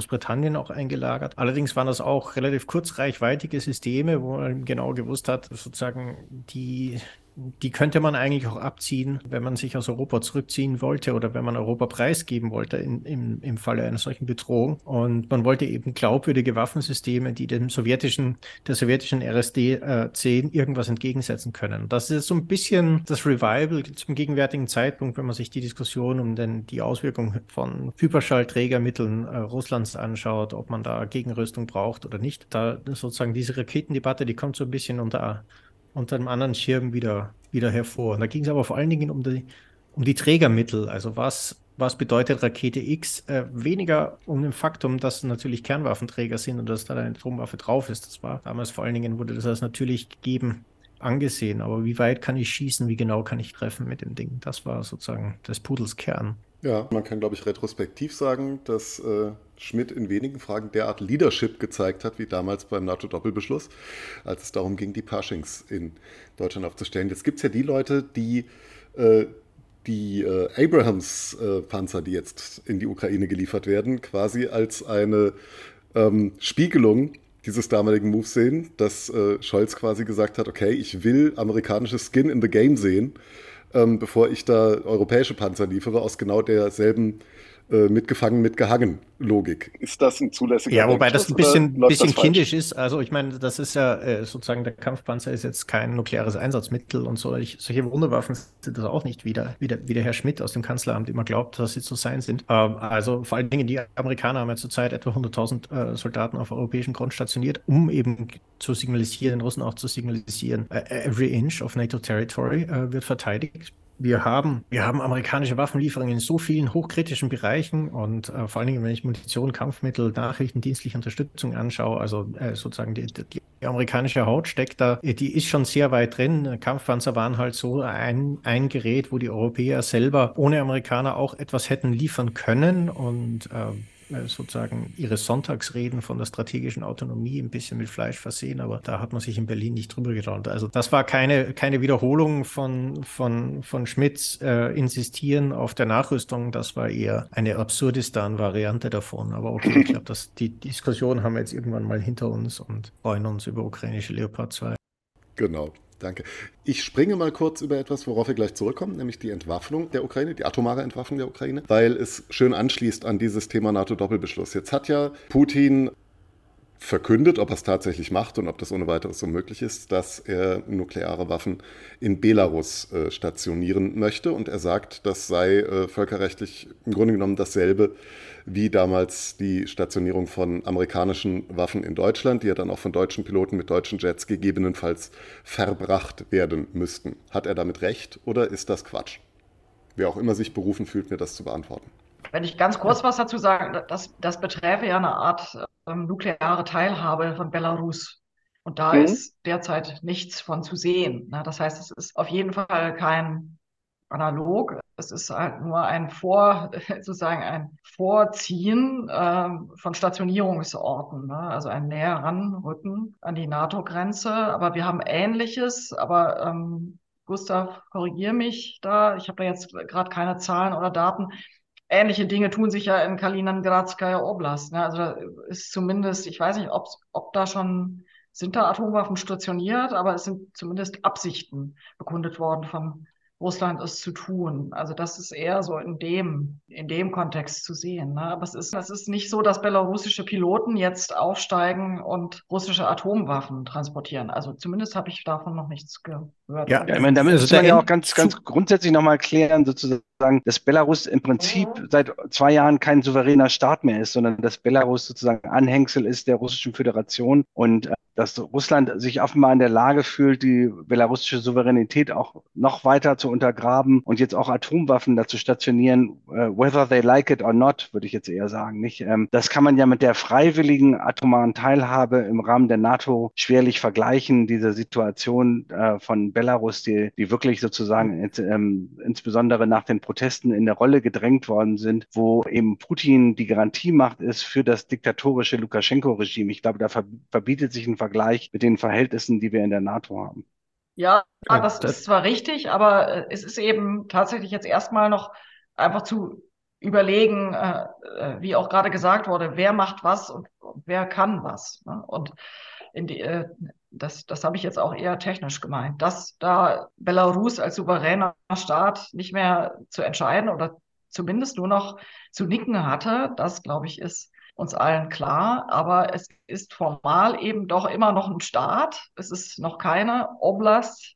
Großbritannien auch eingelagert. Allerdings waren das auch relativ kurzreichweitige Systeme, wo man genau gewusst hat, sozusagen die die könnte man eigentlich auch abziehen, wenn man sich aus Europa zurückziehen wollte oder wenn man Europa preisgeben wollte in, im, im Falle einer solchen Bedrohung. Und man wollte eben glaubwürdige Waffensysteme, die dem sowjetischen, der sowjetischen RSD-10 äh, irgendwas entgegensetzen können. Das ist so ein bisschen das Revival zum gegenwärtigen Zeitpunkt, wenn man sich die Diskussion um den, die Auswirkungen von Hyperschallträgermitteln äh, Russlands anschaut, ob man da Gegenrüstung braucht oder nicht. Da sozusagen diese Raketendebatte, die kommt so ein bisschen unter unter einem anderen Schirm wieder, wieder hervor. Und da ging es aber vor allen Dingen um die, um die Trägermittel. Also was, was bedeutet Rakete X? Äh, weniger um den Faktum, dass natürlich Kernwaffenträger sind und dass da eine Atomwaffe drauf ist. Das war damals vor allen Dingen, wurde das als natürlich gegeben angesehen. Aber wie weit kann ich schießen? Wie genau kann ich treffen mit dem Ding? Das war sozusagen des Pudels Kern. Ja, man kann, glaube ich, retrospektiv sagen, dass äh, Schmidt in wenigen Fragen derart Leadership gezeigt hat, wie damals beim NATO-Doppelbeschluss, als es darum ging, die Pershings in Deutschland aufzustellen. Jetzt gibt es ja die Leute, die äh, die äh, Abrahams-Panzer, äh, die jetzt in die Ukraine geliefert werden, quasi als eine ähm, Spiegelung dieses damaligen Moves sehen, dass äh, Scholz quasi gesagt hat, okay, ich will amerikanisches Skin in the Game sehen ähm, bevor ich da europäische Panzer liefere, aus genau derselben äh, mitgefangen, mitgehangen Logik. Ist das ein zulässiger Ja, wobei das ein bisschen, bisschen kindisch ist. Also ich meine, das ist ja äh, sozusagen, der Kampfpanzer ist jetzt kein nukleares Einsatzmittel und solch, solche Wunderwaffen sind das auch nicht, wie der, wie, der, wie der Herr Schmidt aus dem Kanzleramt immer glaubt, dass sie zu sein sind. Ähm, also vor allen Dingen die Amerikaner haben ja zurzeit etwa 100.000 äh, Soldaten auf europäischem Grund stationiert, um eben zu signalisieren, den Russen auch zu signalisieren, every inch of NATO territory wird verteidigt wir haben, wir haben amerikanische Waffenlieferungen in so vielen hochkritischen Bereichen und äh, vor allen Dingen, wenn ich Munition, Kampfmittel, nachrichtendienstliche Unterstützung anschaue, also äh, sozusagen die, die, amerikanische Haut steckt da, äh, die ist schon sehr weit drin. Kampfpanzer waren halt so ein, ein Gerät, wo die Europäer selber ohne Amerikaner auch etwas hätten liefern können und äh, äh, sozusagen ihre Sonntagsreden von der strategischen Autonomie ein bisschen mit Fleisch versehen, aber da hat man sich in Berlin nicht drüber getraut. Also das war keine, keine Wiederholung von, von, von Schmidts äh, Insistieren auf der Nachrüstung, das war eher eine Absurdistan-Variante davon. Aber okay, ich glaube, die Diskussion haben wir jetzt irgendwann mal hinter uns und freuen uns über ukrainische Leopard 2. Genau. Danke. Ich springe mal kurz über etwas, worauf wir gleich zurückkommen, nämlich die Entwaffnung der Ukraine, die atomare Entwaffnung der Ukraine, weil es schön anschließt an dieses Thema NATO-Doppelbeschluss. Jetzt hat ja Putin verkündet, ob er es tatsächlich macht und ob das ohne weiteres so möglich ist, dass er nukleare Waffen in Belarus äh, stationieren möchte. Und er sagt, das sei äh, völkerrechtlich im Grunde genommen dasselbe wie damals die Stationierung von amerikanischen Waffen in Deutschland, die ja dann auch von deutschen Piloten mit deutschen Jets gegebenenfalls verbracht werden müssten. Hat er damit recht oder ist das Quatsch? Wer auch immer sich berufen fühlt, mir das zu beantworten. Wenn ich ganz kurz was dazu sage, das, das beträfe ja eine Art ähm, nukleare Teilhabe von Belarus. Und da mhm. ist derzeit nichts von zu sehen. Ne? Das heißt, es ist auf jeden Fall kein analog. Es ist halt nur ein Vor, sozusagen ein Vorziehen äh, von Stationierungsorten, ne? also ein näher ranrücken an die NATO-Grenze. Aber wir haben Ähnliches, aber ähm, Gustav, korrigier mich da. Ich habe da jetzt gerade keine Zahlen oder Daten. Ähnliche Dinge tun sich ja in Kaliningradskaya Oblast. Ne? Also da ist zumindest, ich weiß nicht, ob, ob da schon sind da Atomwaffen stationiert, aber es sind zumindest Absichten bekundet worden von Russland es zu tun. Also das ist eher so in dem, in dem Kontext zu sehen. Ne? Aber es ist, es ist nicht so, dass belarussische Piloten jetzt aufsteigen und russische Atomwaffen transportieren. Also zumindest habe ich davon noch nichts gehört. Ja, ja ich meine, damit muss man ja auch ganz, ganz grundsätzlich nochmal klären, sozusagen, dass Belarus im Prinzip seit zwei Jahren kein souveräner Staat mehr ist, sondern dass Belarus sozusagen Anhängsel ist der Russischen Föderation und äh, dass Russland sich offenbar in der Lage fühlt, die belarussische Souveränität auch noch weiter zu untergraben und jetzt auch Atomwaffen dazu stationieren, uh, whether they like it or not, würde ich jetzt eher sagen. Nicht? Ähm, das kann man ja mit der freiwilligen atomaren Teilhabe im Rahmen der NATO schwerlich vergleichen. Diese Situation äh, von Belarus, die, die wirklich sozusagen ähm, insbesondere nach den Protesten in der Rolle gedrängt worden sind, wo eben Putin die Garantiemacht ist für das diktatorische Lukaschenko-Regime. Ich glaube, da verbietet sich ein Vergleich mit den Verhältnissen, die wir in der NATO haben. Ja, das, das ist zwar richtig, aber äh, es ist eben tatsächlich jetzt erstmal noch einfach zu überlegen, äh, äh, wie auch gerade gesagt wurde, wer macht was und, wer kann was. Ne? Und die, äh, das, das habe ich jetzt auch eher technisch gemeint, dass da Belarus als souveräner Staat nicht mehr zu entscheiden oder zumindest nur noch zu nicken hatte, das glaube ich ist uns allen klar. Aber es ist formal eben doch immer noch ein Staat. Es ist noch keine Oblast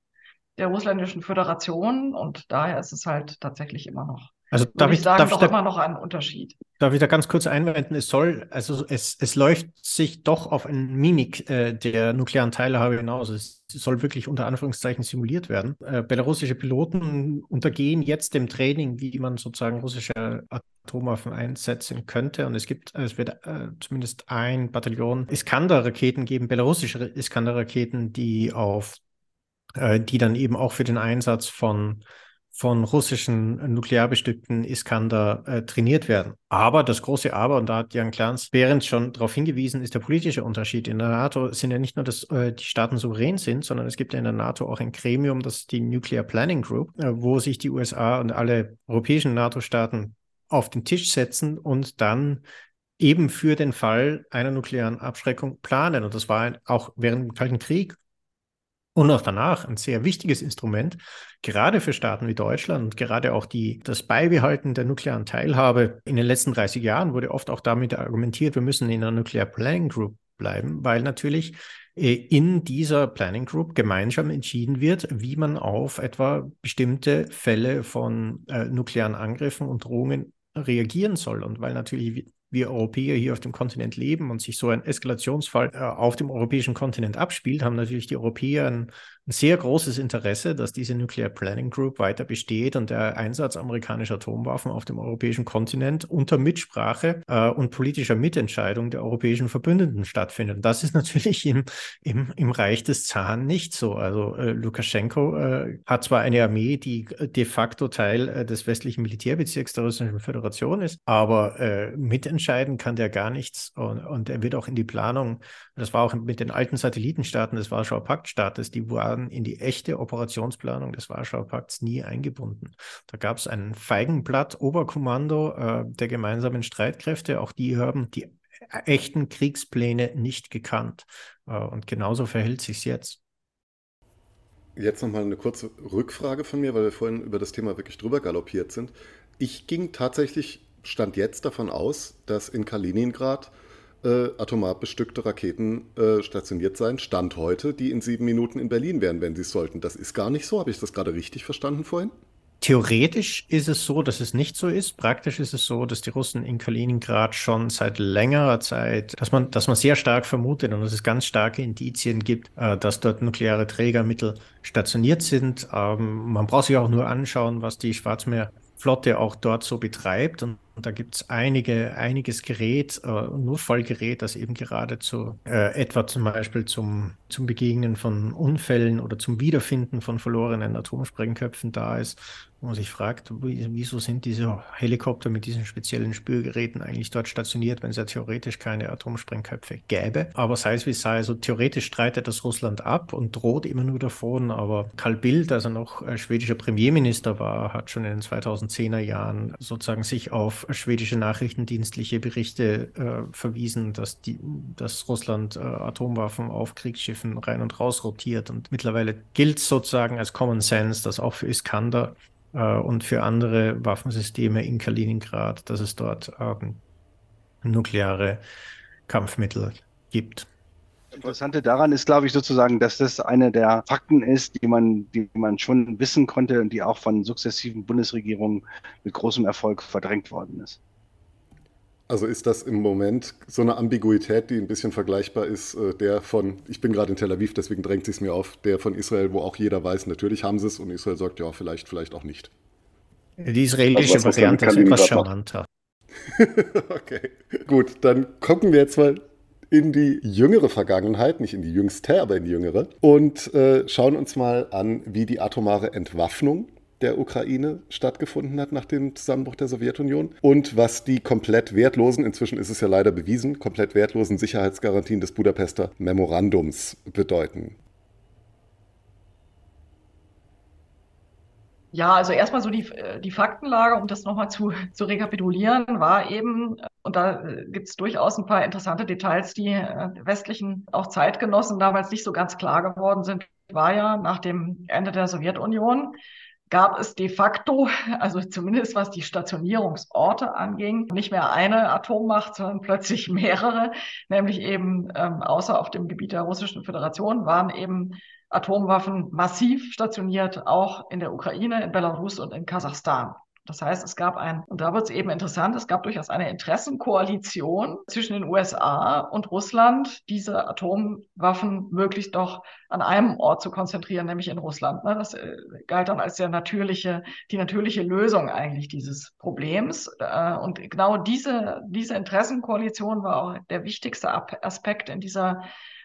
der russländischen Föderation und daher ist es halt tatsächlich immer noch. Also darf ich, sagen, darf doch ich da, immer noch ein Unterschied. Darf ich da ganz kurz einwenden? Es soll, also es, es läuft sich doch auf eine Mimik äh, der nuklearen Teilhabe hinaus. Es soll wirklich unter Anführungszeichen simuliert werden. Äh, belarussische Piloten untergehen jetzt dem Training, wie man sozusagen russische Atomwaffen einsetzen könnte. Und es gibt, es wird äh, zumindest ein Bataillon Iskander-Raketen geben, belarussische Iskander-Raketen, die auf, äh, die dann eben auch für den Einsatz von von russischen nuklearbestückten Iskander äh, trainiert werden. Aber das große Aber, und da hat Jan Clans Behrens schon darauf hingewiesen, ist der politische Unterschied. In der NATO sind ja nicht nur, dass äh, die Staaten souverän sind, sondern es gibt ja in der NATO auch ein Gremium, das ist die Nuclear Planning Group, äh, wo sich die USA und alle europäischen NATO-Staaten auf den Tisch setzen und dann eben für den Fall einer nuklearen Abschreckung planen. Und das war auch während dem Kalten Krieg und auch danach ein sehr wichtiges Instrument, gerade für Staaten wie Deutschland und gerade auch die, das Beibehalten der nuklearen Teilhabe. In den letzten 30 Jahren wurde oft auch damit argumentiert, wir müssen in einer Nuclear Planning Group bleiben, weil natürlich äh, in dieser Planning Group gemeinsam entschieden wird, wie man auf etwa bestimmte Fälle von äh, nuklearen Angriffen und Drohungen reagieren soll. Und weil natürlich wir Europäer hier auf dem Kontinent leben und sich so ein Eskalationsfall äh, auf dem europäischen Kontinent abspielt, haben natürlich die Europäer ein, ein, sehr großes Interesse, dass diese Nuclear Planning Group weiter besteht und der Einsatz amerikanischer Atomwaffen auf dem europäischen Kontinent unter Mitsprache äh, und politischer Mitentscheidung der europäischen Verbündeten stattfindet. Und das ist natürlich im, im, im Reich des Zahn nicht so. Also äh, Lukaschenko äh, hat zwar eine Armee, die de facto Teil äh, des westlichen Militärbezirks der Russischen Föderation ist, aber äh, mitentscheidend entscheiden kann der gar nichts und, und er wird auch in die Planung, das war auch mit den alten Satellitenstaaten des Warschauer Paktstaates, die waren in die echte Operationsplanung des Warschauer Pakts nie eingebunden. Da gab es ein Feigenblatt Oberkommando äh, der gemeinsamen Streitkräfte, auch die haben die echten Kriegspläne nicht gekannt. Äh, und genauso verhält sich jetzt. Jetzt nochmal eine kurze Rückfrage von mir, weil wir vorhin über das Thema wirklich drüber galoppiert sind. Ich ging tatsächlich stand jetzt davon aus, dass in Kaliningrad äh, atomar bestückte Raketen äh, stationiert seien, Stand heute, die in sieben Minuten in Berlin wären, wenn sie es sollten. Das ist gar nicht so. Habe ich das gerade richtig verstanden vorhin? Theoretisch ist es so, dass es nicht so ist. Praktisch ist es so, dass die Russen in Kaliningrad schon seit längerer Zeit, dass man, dass man sehr stark vermutet und dass es ganz starke Indizien gibt, äh, dass dort nukleare Trägermittel stationiert sind. Ähm, man braucht sich auch nur anschauen, was die Schwarzmeerflotte auch dort so betreibt. Und und da gibt es einige, einiges Gerät, äh, Notfallgerät, das eben gerade zu, äh, etwa zum Beispiel zum, zum Begegnen von Unfällen oder zum Wiederfinden von verlorenen Atomsprengköpfen da ist wo man sich fragt, wieso sind diese Helikopter mit diesen speziellen Spürgeräten eigentlich dort stationiert, wenn es ja theoretisch keine Atomsprengköpfe gäbe. Aber sei es wie sei, also theoretisch streitet das Russland ab und droht immer nur davon. Aber Karl Bildt, als er noch äh, schwedischer Premierminister war, hat schon in den 2010er Jahren sozusagen sich auf schwedische nachrichtendienstliche Berichte äh, verwiesen, dass, die, dass Russland äh, Atomwaffen auf Kriegsschiffen rein und raus rotiert. Und mittlerweile gilt sozusagen als Common Sense, dass auch für Iskander äh, und für andere Waffensysteme in Kaliningrad, dass es dort ähm, nukleare Kampfmittel gibt. Interessante daran ist, glaube ich, sozusagen, dass das eine der Fakten ist, die man, die man schon wissen konnte und die auch von sukzessiven Bundesregierungen mit großem Erfolg verdrängt worden ist. Also ist das im Moment so eine Ambiguität, die ein bisschen vergleichbar ist, äh, der von, ich bin gerade in Tel Aviv, deswegen drängt es mir auf, der von Israel, wo auch jeder weiß, natürlich haben sie es und Israel sagt, ja, vielleicht, vielleicht auch nicht. Die israelische also, Variante ist etwas charmanter. okay, gut, dann gucken wir jetzt mal in die jüngere Vergangenheit, nicht in die jüngste, aber in die jüngere, und äh, schauen uns mal an, wie die atomare Entwaffnung der Ukraine stattgefunden hat nach dem Zusammenbruch der Sowjetunion und was die komplett wertlosen, inzwischen ist es ja leider bewiesen, komplett wertlosen Sicherheitsgarantien des Budapester Memorandums bedeuten. Ja, also erstmal so die, die Faktenlage, um das nochmal zu, zu rekapitulieren, war eben, und da äh, gibt es durchaus ein paar interessante Details, die äh, westlichen, auch Zeitgenossen damals nicht so ganz klar geworden sind, war ja nach dem Ende der Sowjetunion gab es de facto, also zumindest was die Stationierungsorte anging, nicht mehr eine Atommacht, sondern plötzlich mehrere, nämlich eben ähm, außer auf dem Gebiet der Russischen Föderation waren eben Atomwaffen massiv stationiert, auch in der Ukraine, in Belarus und in Kasachstan. Das heißt, es gab ein, und da wird es eben interessant, es gab durchaus eine Interessenkoalition zwischen den USA und Russland, diese Atomwaffen möglichst doch an einem Ort zu konzentrieren, nämlich in Russland. Ne? Das äh, galt dann als der natürliche, die natürliche Lösung eigentlich dieses Problems. Äh, und genau diese, diese Interessenkoalition war auch der wichtigste Aspekt in dieser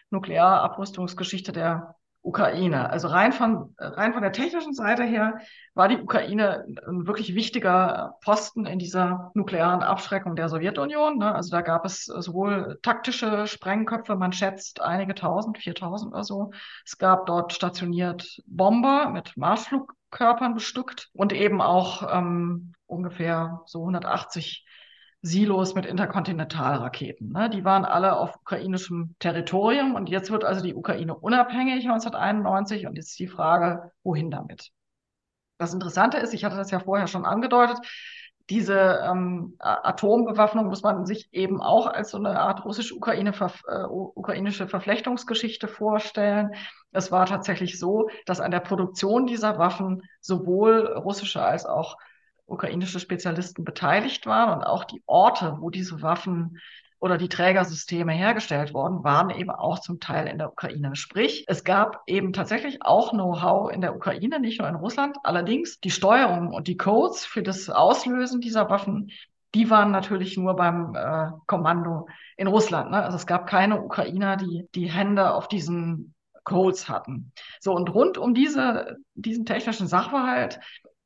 Nuklearabrüstungsgeschichte der Ukraine. Also rein von, rein von der technischen Seite her war die Ukraine ein wirklich wichtiger Posten in dieser nuklearen Abschreckung der Sowjetunion. Ne? Also da gab es sowohl taktische Sprengköpfe, man schätzt einige tausend, viertausend oder so. Es gab dort stationiert Bomber mit Marschflugkörpern bestückt und eben auch ähm, ungefähr so 180 Silos mit Interkontinentalraketen. Ne? Die waren alle auf ukrainischem Territorium und jetzt wird also die Ukraine unabhängig 1991 und jetzt die Frage, wohin damit? Das Interessante ist, ich hatte das ja vorher schon angedeutet, diese ähm, Atombewaffnung muss man sich eben auch als so eine Art russisch-ukraine äh, ukrainische Verflechtungsgeschichte vorstellen. Es war tatsächlich so, dass an der Produktion dieser Waffen sowohl russische als auch ukrainische Spezialisten beteiligt waren und auch die Orte, wo diese Waffen oder die Trägersysteme hergestellt worden, waren eben auch zum Teil in der Ukraine. Sprich, es gab eben tatsächlich auch Know-how in der Ukraine, nicht nur in Russland. Allerdings die Steuerung und die Codes für das Auslösen dieser Waffen, die waren natürlich nur beim äh, Kommando in Russland. Ne? Also es gab keine Ukrainer, die die Hände auf diesen Codes hatten. So, und rund um diese, diesen technischen Sachverhalt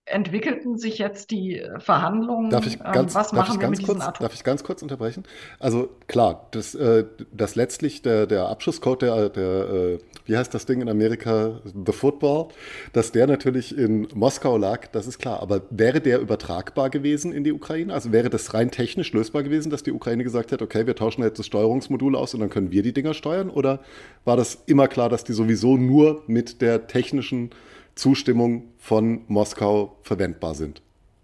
entwickelten sich jetzt die äh, Verhandlungen. Darf ich ähm, ganz, was machen wir mit kurz, diesen Atom Darf ich ganz kurz unterbrechen? Also klar, das, äh, das letztlich der, der Abschusscode, der, der äh, wie heißt das Ding in Amerika, The Football, dass der natürlich in Moskau lag, das ist klar. Aber wäre der übertragbar gewesen in die Ukraine? Also wäre das rein technisch lösbar gewesen, dass die Ukraine gesagt hätte, okay, wir tauschen jetzt das Steuerungsmodul aus und dann können wir die Dinger steuern? Oder war das immer klar, dass die sowieso nur mit der technischen Zustimmung von Moskau verwendbar sind.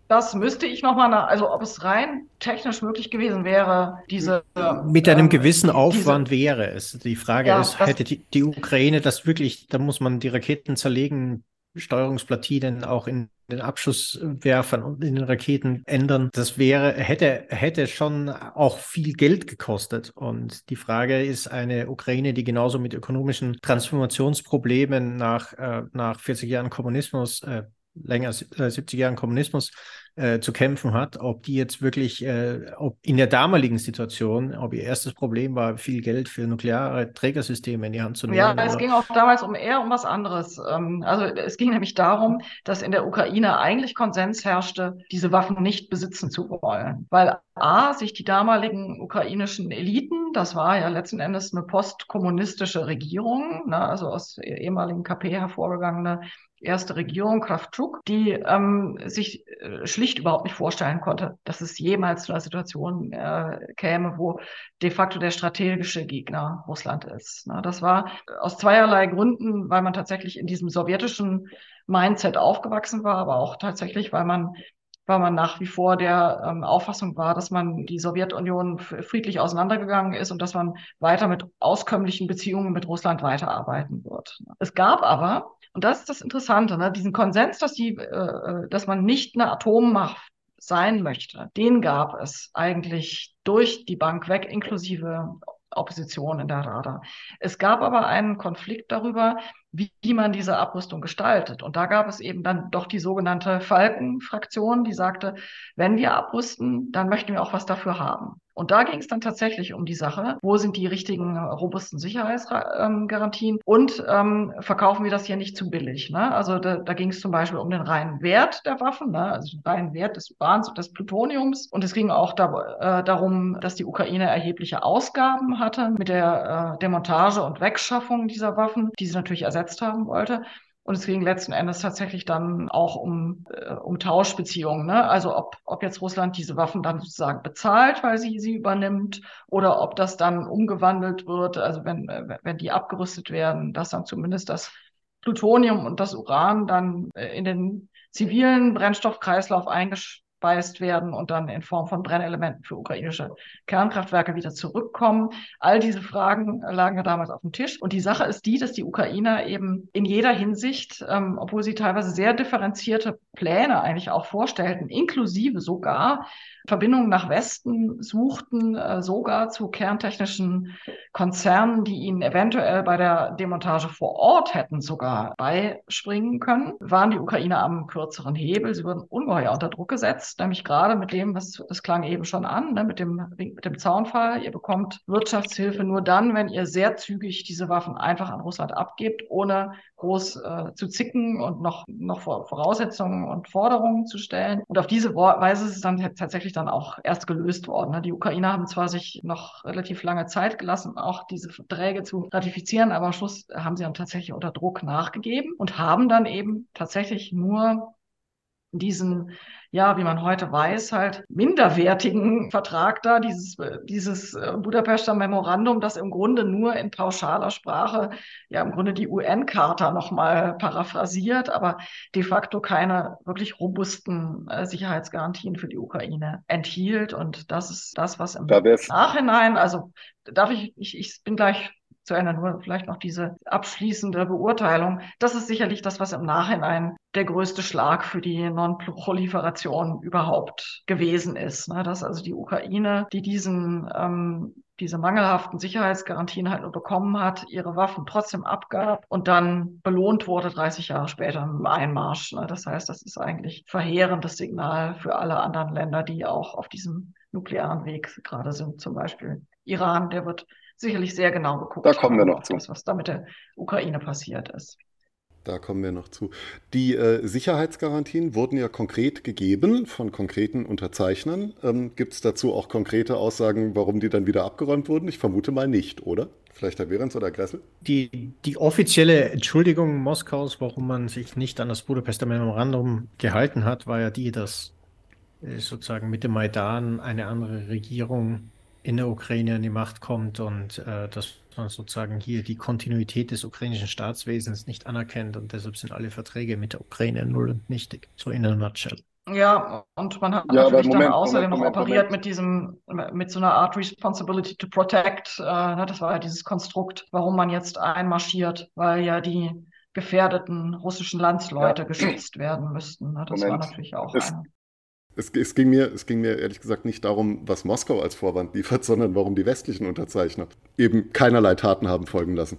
Das müsste ich nochmal nach, also ob es rein technisch möglich gewesen wäre, diese. Mit einem ähm, gewissen Aufwand diese, wäre es. Die Frage ja, ist, hätte die, die Ukraine das wirklich, da muss man die Raketen zerlegen, Steuerungsplatinen auch in den Abschusswerfern und in den Raketen ändern. Das wäre, hätte, hätte schon auch viel Geld gekostet. Und die Frage ist, eine Ukraine, die genauso mit ökonomischen Transformationsproblemen nach, äh, nach 40 Jahren Kommunismus, äh, länger, äh, 70 Jahren Kommunismus äh, zu kämpfen hat, ob die jetzt wirklich, äh, ob in der damaligen Situation, ob ihr erstes Problem war, viel Geld für nukleare Trägersysteme in die Hand zu nehmen. Ja, es ging auch damals um eher um was anderes. Ähm, also es ging nämlich darum, dass in der Ukraine eigentlich Konsens herrschte, diese Waffen nicht besitzen zu wollen, weil A, sich die damaligen ukrainischen Eliten, das war ja letzten Endes eine postkommunistische Regierung, ne, also aus ehemaligen KP hervorgegangene erste Regierung, Kraftschuk, die ähm, sich äh, schlicht überhaupt nicht vorstellen konnte, dass es jemals zu einer Situation äh, käme, wo de facto der strategische Gegner Russland ist. Na, das war aus zweierlei Gründen, weil man tatsächlich in diesem sowjetischen Mindset aufgewachsen war, aber auch tatsächlich, weil man weil man nach wie vor der ähm, Auffassung war, dass man die Sowjetunion friedlich auseinandergegangen ist und dass man weiter mit auskömmlichen Beziehungen mit Russland weiterarbeiten wird. Es gab aber und das ist das Interessante, ne? diesen Konsens, dass, die, äh, äh, dass man nicht eine Atommacht sein möchte, den gab es eigentlich durch die Bank weg, inklusive Opposition in der Rada. Es gab aber einen Konflikt darüber, wie, man diese Abrüstung gestaltet. Und da gab es eben dann doch die sogenannte Falken-Fraktion, die sagte, wenn wir abrüsten, dann möchten wir auch was dafür haben. Und da ging es dann tatsächlich um die Sache, wo sind die richtigen äh, robusten Sicherheitsgarantien und ähm, verkaufen wir das hier nicht zu billig. Ne? Also da, da ging es zum Beispiel um den reinen Wert der Waffen, ne? also den reinen Wert des Urans und des Plutoniums. Und es ging auch da, äh, darum, dass die Ukraine erhebliche Ausgaben hatte mit der äh, Demontage und Wegschaffung dieser Waffen, die sie natürlich ersetzt haben wollte. Und es ging letzten Endes tatsächlich dann auch um, äh, um Tauschbeziehungen. Ne? Also ob, ob jetzt Russland diese Waffen dann sozusagen bezahlt, weil sie sie übernimmt, oder ob das dann umgewandelt wird, also wenn, äh, wenn die abgerüstet werden, dass dann zumindest das Plutonium und das Uran dann äh, in den zivilen Brennstoffkreislauf eingesch abgespeist werden und dann in Form von Brennelementen für ukrainische Kernkraftwerke wieder zurückkommen. All diese Fragen lagen ja damals auf dem Tisch. Und die Sache ist die, dass die Ukrainer eben in jeder Hinsicht, ähm, obwohl sie teilweise sehr differenzierte Pläne eigentlich auch vorstellten, inklusive sogar Verbindungen nach Westen suchten, äh, sogar zu kerntechnischen Konzernen, die ihnen eventuell bei der Demontage vor Ort hätten sogar beispringen können, waren die Ukrainer am kürzeren Hebel. Sie wurden ungeheuer unter Druck gesetzt, nämlich gerade mit dem, was das klang eben schon an, ne, mit dem, mit dem Zaunfall. Ihr bekommt Wirtschaftshilfe nur dann, wenn ihr sehr zügig diese Waffen einfach an Russland abgebt, ohne groß äh, zu zicken und noch, noch Voraussetzungen und Forderungen zu stellen. Und auf diese Weise ist es dann tatsächlich dann auch erst gelöst worden. Ne? Die Ukrainer haben zwar sich noch relativ lange Zeit gelassen, auch diese Verträge zu ratifizieren, aber am Schluss haben sie dann tatsächlich unter Druck nachgegeben und haben dann eben tatsächlich nur diesen ja, wie man heute weiß, halt minderwertigen Vertrag da, dieses, dieses äh, Budapester Memorandum, das im Grunde nur in pauschaler Sprache ja im Grunde die UN-Charta nochmal paraphrasiert, aber de facto keine wirklich robusten äh, Sicherheitsgarantien für die Ukraine enthielt. Und das ist das, was im da Nachhinein, also darf ich, ich, ich bin gleich zu Ende, nur vielleicht noch diese abschließende Beurteilung. Das ist sicherlich das, was im Nachhinein der größte Schlag für die Non-Proliferation überhaupt gewesen ist. Ne? Dass also die Ukraine, die diesen ähm, diese mangelhaften Sicherheitsgarantien halt nur bekommen hat, ihre Waffen trotzdem abgab und dann belohnt wurde 30 Jahre später im Einmarsch. Ne? Das heißt, das ist eigentlich verheerendes Signal für alle anderen Länder, die auch auf diesem nuklearen Weg gerade sind. Zum Beispiel Iran, der wird sicherlich sehr genau geguckt. Da kommen wir noch zu. Das, was da mit der Ukraine passiert ist. Da kommen wir noch zu. Die äh, Sicherheitsgarantien wurden ja konkret gegeben von konkreten Unterzeichnern. Ähm, Gibt es dazu auch konkrete Aussagen, warum die dann wieder abgeräumt wurden? Ich vermute mal nicht, oder? Vielleicht Herr Behrens oder Gressel? Die, die offizielle Entschuldigung Moskaus, warum man sich nicht an das Budapester Memorandum gehalten hat, war ja die, dass äh, sozusagen mit dem Maidan eine andere Regierung in der Ukraine an die Macht kommt und äh, dass man sozusagen hier die Kontinuität des ukrainischen Staatswesens nicht anerkennt und deshalb sind alle Verträge mit der Ukraine null und nichtig, so in a nutshell. Ja, und man hat ja, natürlich Moment, dann außerdem Moment, noch operiert Moment. mit diesem, mit so einer Art Responsibility to Protect. Äh, ne, das war ja dieses Konstrukt, warum man jetzt einmarschiert, weil ja die gefährdeten russischen Landsleute ja. geschützt werden müssten. Ne? Das war natürlich auch es, eine. Es, es, ging mir, es ging mir ehrlich gesagt nicht darum, was Moskau als Vorwand liefert, sondern warum die westlichen Unterzeichner eben keinerlei Taten haben folgen lassen.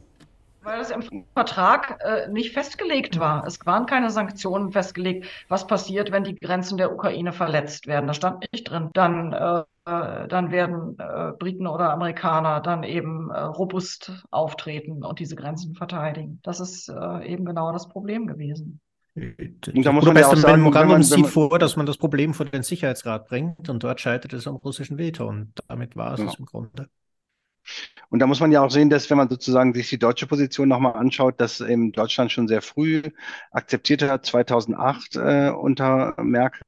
Weil es im Vertrag äh, nicht festgelegt war. Es waren keine Sanktionen festgelegt, was passiert, wenn die Grenzen der Ukraine verletzt werden. Da stand nicht drin. Dann, äh, dann werden äh, Briten oder Amerikaner dann eben äh, robust auftreten und diese Grenzen verteidigen. Das ist äh, eben genau das Problem gewesen. Und da muss man ja auch sagen, Memorandum man, sieht vor, dass man das Problem vor den Sicherheitsrat bringt und dort scheitert es am russischen Veto und damit war es ja. es im Grunde. Und da muss man ja auch sehen, dass wenn man sozusagen sich die deutsche Position nochmal anschaut, dass eben Deutschland schon sehr früh akzeptiert hat, 2008 äh, unter Merkel,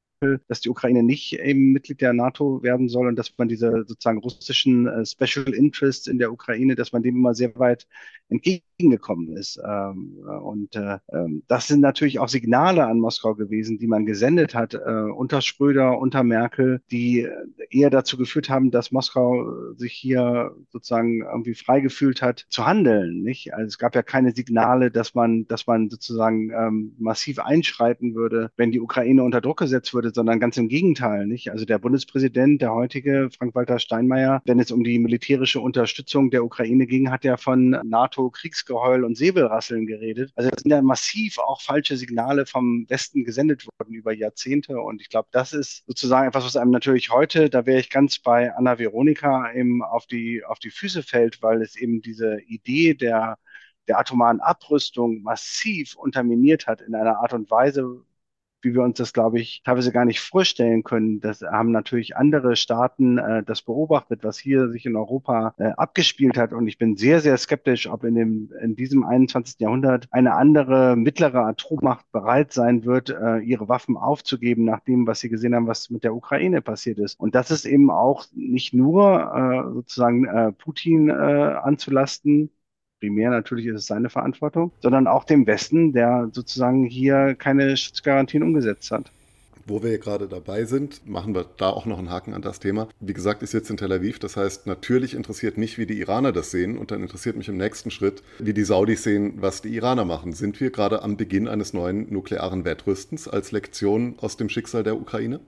dass die Ukraine nicht eben Mitglied der NATO werden soll und dass man diese sozusagen russischen äh, Special Interests in der Ukraine, dass man dem immer sehr weit entgegengekommen ist. Ähm, äh, und äh, ähm, das sind natürlich auch Signale an Moskau gewesen, die man gesendet hat unter Schröder, unter Merkel, die eher dazu geführt haben, dass Moskau sich hier sozusagen irgendwie frei gefühlt hat zu handeln. Nicht? Also es gab ja keine Signale, dass man, dass man sozusagen ähm, massiv einschreiten würde, wenn die Ukraine unter Druck gesetzt würde, sondern ganz im Gegenteil. Nicht? Also der Bundespräsident, der heutige Frank-Walter Steinmeier, wenn es um die militärische Unterstützung der Ukraine ging, hat ja von NATO Kriegsgeheul und Säbelrasseln geredet. Also es sind ja massiv auch falsche Signale vom Westen gesendet worden über Jahrzehnte. Und ich glaube, das ist sozusagen etwas, was einem natürlich heute, da wäre ich ganz bei Anna Veronika eben auf die, auf die Füße fällt, weil es eben diese Idee der der atomaren Abrüstung massiv unterminiert hat in einer Art und Weise, wie wir uns das, glaube ich, teilweise gar nicht vorstellen können. Das haben natürlich andere Staaten äh, das beobachtet, was hier sich in Europa äh, abgespielt hat. Und ich bin sehr, sehr skeptisch, ob in, dem, in diesem 21. Jahrhundert eine andere mittlere Atommacht bereit sein wird, äh, ihre Waffen aufzugeben, nach dem, was sie gesehen haben, was mit der Ukraine passiert ist. Und das ist eben auch nicht nur äh, sozusagen äh, Putin äh, anzulasten, primär natürlich ist es seine Verantwortung, sondern auch dem Westen, der sozusagen hier keine Schutzgarantien umgesetzt hat. Wo wir gerade dabei sind, machen wir da auch noch einen Haken an das Thema. Wie gesagt, ich sitze in Tel Aviv, das heißt, natürlich interessiert mich, wie die Iraner das sehen und dann interessiert mich im nächsten Schritt, wie die Saudis sehen, was die Iraner machen. Sind wir gerade am Beginn eines neuen nuklearen Wettrüstens als Lektion aus dem Schicksal der Ukraine?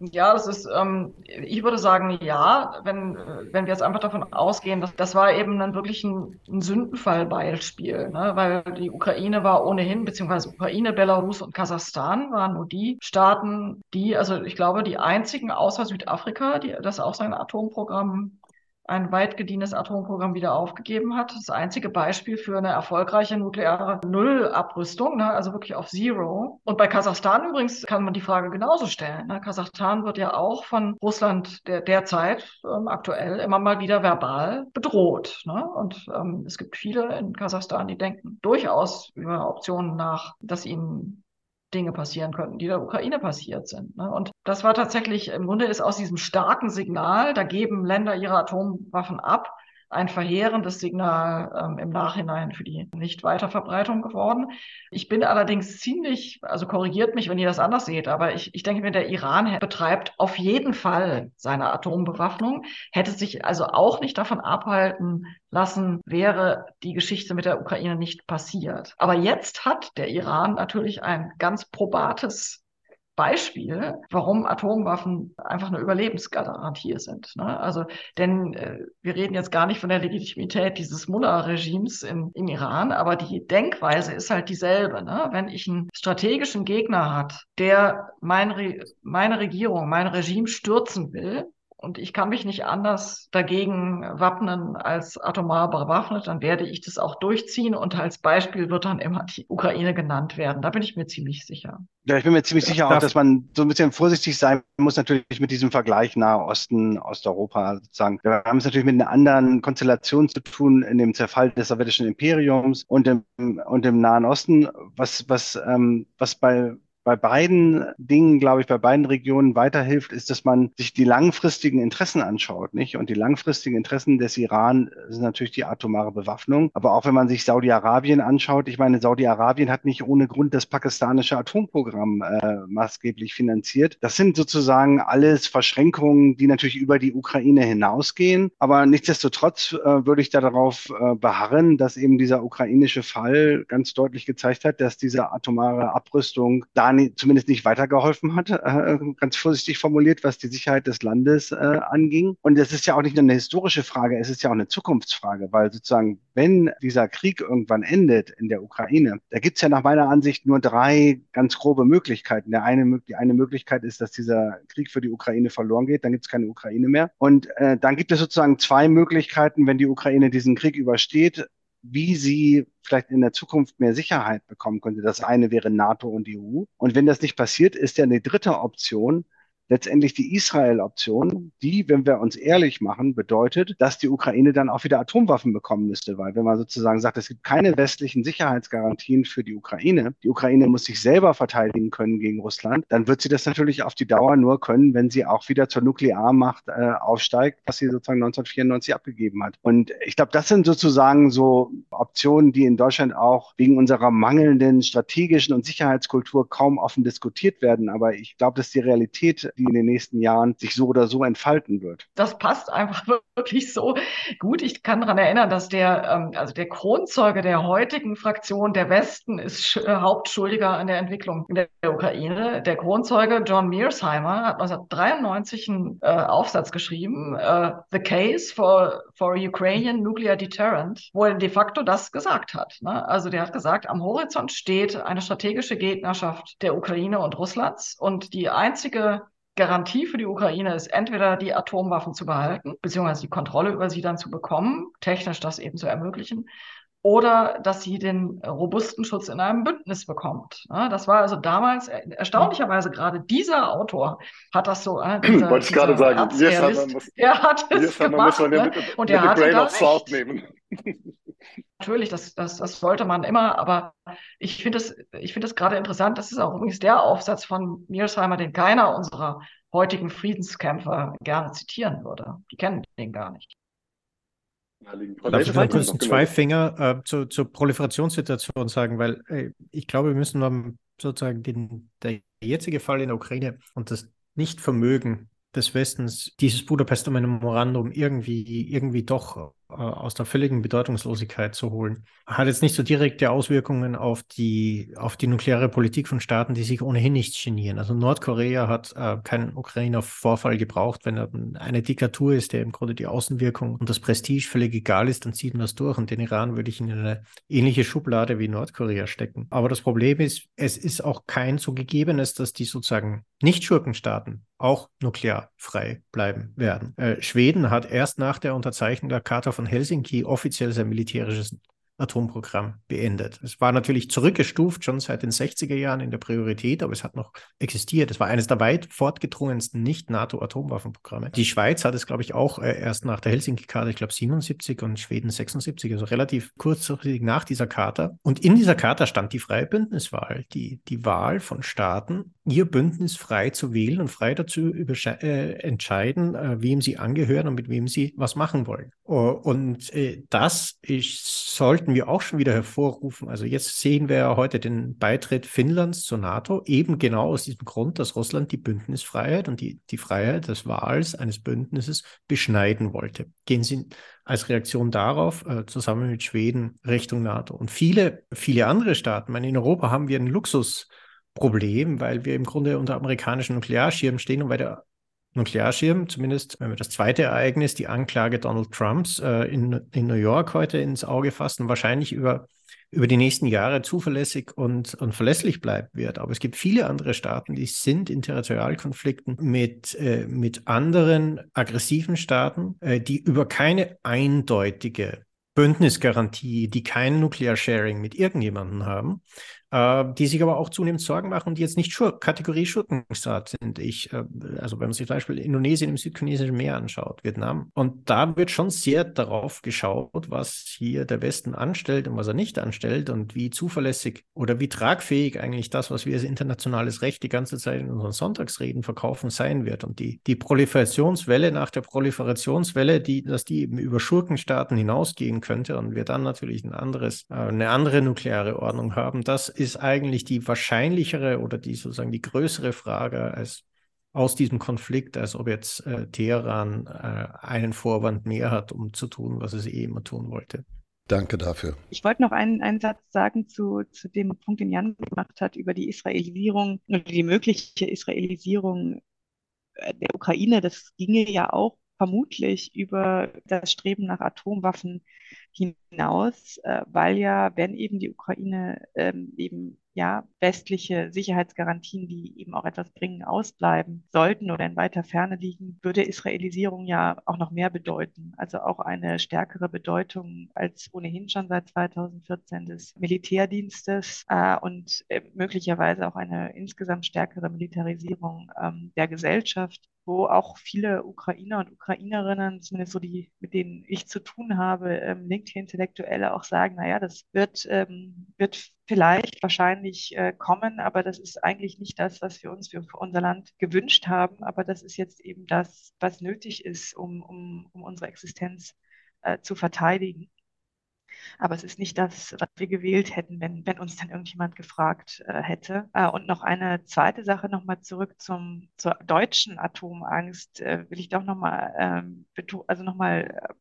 Ja, das ist, ähm, ich würde sagen, ja, wenn, wenn wir jetzt einfach davon ausgehen, dass das war eben dann wirklich ein, ein Sündenfallbeispiel, ne? weil die Ukraine war ohnehin, beziehungsweise Ukraine, Belarus und Kasachstan waren nur die Staaten, die, also ich glaube, die einzigen außer Südafrika, die das auch sein Atomprogramm ein weit gediehenes Atomprogramm wieder aufgegeben hat. Das einzige Beispiel für eine erfolgreiche nukleare Nullabrüstung, ne, also wirklich auf Zero. Und bei Kasachstan übrigens kann man die Frage genauso stellen. Ne. Kasachstan wird ja auch von Russland der, derzeit ähm, aktuell immer mal wieder verbal bedroht. Ne. Und ähm, es gibt viele in Kasachstan, die denken durchaus über Optionen nach, dass ihnen Dinge passieren könnten, die der Ukraine passiert sind. Ne? Und das war tatsächlich, im Grunde ist aus diesem starken Signal, da geben Länder ihre Atomwaffen ab, ein verheerendes Signal ähm, im Nachhinein für die Nicht-Weiterverbreitung geworden. Ich bin allerdings ziemlich, also korrigiert mich, wenn ihr das anders seht, aber ich, ich denke mir, der Iran betreibt auf jeden Fall seine Atombewaffnung, hätte sich also auch nicht davon abhalten lassen, wäre die Geschichte mit der Ukraine nicht passiert. Aber jetzt hat der Iran natürlich ein ganz probates Beispiel, warum Atomwaffen einfach eine Überlebensgarantie sind. Ne? Also, denn äh, wir reden jetzt gar nicht von der Legitimität dieses Mullah-Regimes im Iran, aber die Denkweise ist halt dieselbe. Ne? Wenn ich einen strategischen Gegner hat, der mein Re meine Regierung, mein Regime stürzen will, und ich kann mich nicht anders dagegen wappnen als atomar bewaffnet, dann werde ich das auch durchziehen und als Beispiel wird dann immer die Ukraine genannt werden. Da bin ich mir ziemlich sicher. Ja, ich bin mir ziemlich sicher auch, dass man so ein bisschen vorsichtig sein muss natürlich mit diesem Vergleich Nahe Osten, Osteuropa sozusagen. Wir haben es natürlich mit einer anderen Konstellation zu tun in dem Zerfall des sowjetischen Imperiums und im, und im Nahen Osten, was, was, ähm, was bei bei beiden Dingen, glaube ich, bei beiden Regionen weiterhilft, ist, dass man sich die langfristigen Interessen anschaut, nicht? Und die langfristigen Interessen des Iran sind natürlich die atomare Bewaffnung. Aber auch wenn man sich Saudi-Arabien anschaut, ich meine, Saudi-Arabien hat nicht ohne Grund das pakistanische Atomprogramm äh, maßgeblich finanziert. Das sind sozusagen alles Verschränkungen, die natürlich über die Ukraine hinausgehen. Aber nichtsdestotrotz äh, würde ich da darauf äh, beharren, dass eben dieser ukrainische Fall ganz deutlich gezeigt hat, dass diese atomare Abrüstung da zumindest nicht weitergeholfen hat, äh, ganz vorsichtig formuliert, was die Sicherheit des Landes äh, anging. Und es ist ja auch nicht nur eine historische Frage, es ist ja auch eine Zukunftsfrage, weil sozusagen, wenn dieser Krieg irgendwann endet in der Ukraine, da gibt es ja nach meiner Ansicht nur drei ganz grobe Möglichkeiten. Der eine, die eine Möglichkeit ist, dass dieser Krieg für die Ukraine verloren geht, dann gibt es keine Ukraine mehr. Und äh, dann gibt es sozusagen zwei Möglichkeiten, wenn die Ukraine diesen Krieg übersteht, wie sie vielleicht in der Zukunft mehr Sicherheit bekommen könnte. Das eine wäre NATO und EU. Und wenn das nicht passiert, ist ja eine dritte Option, letztendlich die Israel-Option, die, wenn wir uns ehrlich machen, bedeutet, dass die Ukraine dann auch wieder Atomwaffen bekommen müsste, weil wenn man sozusagen sagt, es gibt keine westlichen Sicherheitsgarantien für die Ukraine, die Ukraine muss sich selber verteidigen können gegen Russland, dann wird sie das natürlich auf die Dauer nur können, wenn sie auch wieder zur Nuklearmacht äh, aufsteigt, was sie sozusagen 1994 abgegeben hat. Und ich glaube, das sind sozusagen so Optionen, die in Deutschland auch wegen unserer mangelnden strategischen und Sicherheitskultur kaum offen diskutiert werden. Aber ich glaube, dass die Realität die in den nächsten Jahren sich so oder so entfalten wird. Das passt einfach wirklich so gut. Ich kann daran erinnern, dass der, ähm, also der Kronzeuge der heutigen Fraktion der Westen ist äh, Hauptschuldiger an der Entwicklung in der Ukraine. Der Kronzeuge John Mearsheimer hat 1993 einen äh, Aufsatz geschrieben, äh, The Case for, for Ukrainian Nuclear Deterrent, wo er de facto das gesagt hat. Ne? Also der hat gesagt, am Horizont steht eine strategische Gegnerschaft der Ukraine und Russlands und die einzige Garantie für die Ukraine ist entweder die Atomwaffen zu behalten, beziehungsweise die Kontrolle über sie dann zu bekommen, technisch das eben zu ermöglichen, oder dass sie den robusten Schutz in einem Bündnis bekommt. Das war also damals erstaunlicherweise gerade dieser Autor hat das so. Äh, dieser, Wollte ich gerade sagen, Yes, muss, er hat es gemacht, muss man ja mit, ne? und er hatte da recht. nehmen. Natürlich, das, das, das sollte man immer, aber ich finde es es gerade interessant. Das ist auch übrigens der Aufsatz von Mearsheimer, den keiner unserer heutigen Friedenskämpfer gerne zitieren würde. Die kennen den gar nicht. Darf ich mal kurz zwei Finger äh, zu, zur Proliferationssituation sagen, weil äh, ich glaube, wir müssen sozusagen den, der jetzige Fall in der Ukraine und das Nichtvermögen des Westens, dieses Budapester Memorandum irgendwie, irgendwie doch aus der völligen Bedeutungslosigkeit zu holen. Hat jetzt nicht so direkte Auswirkungen auf die, auf die nukleare Politik von Staaten, die sich ohnehin nicht genieren. Also Nordkorea hat äh, keinen Ukrainer-Vorfall gebraucht. Wenn er eine Diktatur ist, der im Grunde die Außenwirkung und das Prestige völlig egal ist, dann zieht man das durch. Und den Iran würde ich in eine ähnliche Schublade wie Nordkorea stecken. Aber das Problem ist, es ist auch kein so gegebenes, dass die sozusagen Nicht-Schurkenstaaten auch nuklearfrei bleiben werden. Äh, Schweden hat erst nach der Unterzeichnung der Charta von Helsinki offiziell sein militärisches Atomprogramm beendet. Es war natürlich zurückgestuft schon seit den 60er Jahren in der Priorität, aber es hat noch existiert. Es war eines der weit fortgedrungensten Nicht-NATO-Atomwaffenprogramme. Die Schweiz hat es, glaube ich, auch äh, erst nach der Helsinki-Charta, ich glaube 77 und Schweden 76, also relativ kurzfristig nach dieser Charta. Und in dieser Charta stand die freie Bündniswahl, die, die Wahl von Staaten, ihr Bündnis frei zu wählen und frei dazu äh, entscheiden, äh, wem sie angehören und mit wem sie was machen wollen. Und äh, das ist, sollten wir auch schon wieder hervorrufen. Also jetzt sehen wir ja heute den Beitritt Finnlands zur NATO, eben genau aus diesem Grund, dass Russland die Bündnisfreiheit und die, die Freiheit des Wahls eines Bündnisses beschneiden wollte. Gehen Sie als Reaktion darauf äh, zusammen mit Schweden Richtung NATO. Und viele, viele andere Staaten, meine, in Europa haben wir einen Luxusproblem, weil wir im Grunde unter amerikanischen Nuklearschirm stehen und weil der Nuklearschirm, zumindest wenn wir das zweite Ereignis, die Anklage Donald Trumps äh, in, in New York heute ins Auge fassen, wahrscheinlich über, über die nächsten Jahre zuverlässig und, und verlässlich bleiben wird. Aber es gibt viele andere Staaten, die sind in Territorialkonflikten mit, äh, mit anderen aggressiven Staaten, äh, die über keine eindeutige Bündnisgarantie, die kein Nuklear-Sharing mit irgendjemandem haben, äh, die sich aber auch zunehmend Sorgen machen und die jetzt nicht Schur Kategorie Schurkenstaat sind. Ich, äh, also wenn man sich zum Beispiel Indonesien im südchinesischen Meer anschaut, Vietnam, und da wird schon sehr darauf geschaut, was hier der Westen anstellt und was er nicht anstellt und wie zuverlässig oder wie tragfähig eigentlich das, was wir als internationales Recht die ganze Zeit in unseren Sonntagsreden verkaufen, sein wird. Und die, die Proliferationswelle nach der Proliferationswelle, die, dass die eben über Schurkenstaaten hinausgehen könnte und wir dann natürlich ein anderes, äh, eine andere nukleare Ordnung haben, das ist eigentlich die wahrscheinlichere oder die sozusagen die größere Frage als aus diesem Konflikt, als ob jetzt äh, Teheran äh, einen Vorwand mehr hat, um zu tun, was es eh immer tun wollte. Danke dafür. Ich wollte noch einen, einen Satz sagen zu, zu dem Punkt, den Jan gemacht hat, über die Israelisierung oder die mögliche Israelisierung äh, der Ukraine. Das ginge ja auch vermutlich über das Streben nach Atomwaffen hinaus, äh, weil ja, wenn eben die Ukraine ähm, eben ja, westliche Sicherheitsgarantien, die eben auch etwas bringen, ausbleiben sollten oder in weiter Ferne liegen, würde Israelisierung ja auch noch mehr bedeuten. Also auch eine stärkere Bedeutung als ohnehin schon seit 2014 des Militärdienstes äh, und äh, möglicherweise auch eine insgesamt stärkere Militarisierung ähm, der Gesellschaft wo auch viele Ukrainer und Ukrainerinnen, zumindest so die, mit denen ich zu tun habe, ähm, linke Intellektuelle auch sagen, naja, das wird, ähm, wird vielleicht wahrscheinlich äh, kommen, aber das ist eigentlich nicht das, was wir uns für, für, unser Land gewünscht haben. Aber das ist jetzt eben das, was nötig ist, um, um, um unsere Existenz äh, zu verteidigen. Aber es ist nicht das, was wir gewählt hätten, wenn, wenn uns dann irgendjemand gefragt äh, hätte. Äh, und noch eine zweite Sache nochmal zurück zum, zur deutschen Atomangst, äh, will ich doch nochmal, ähm, also nochmal äh,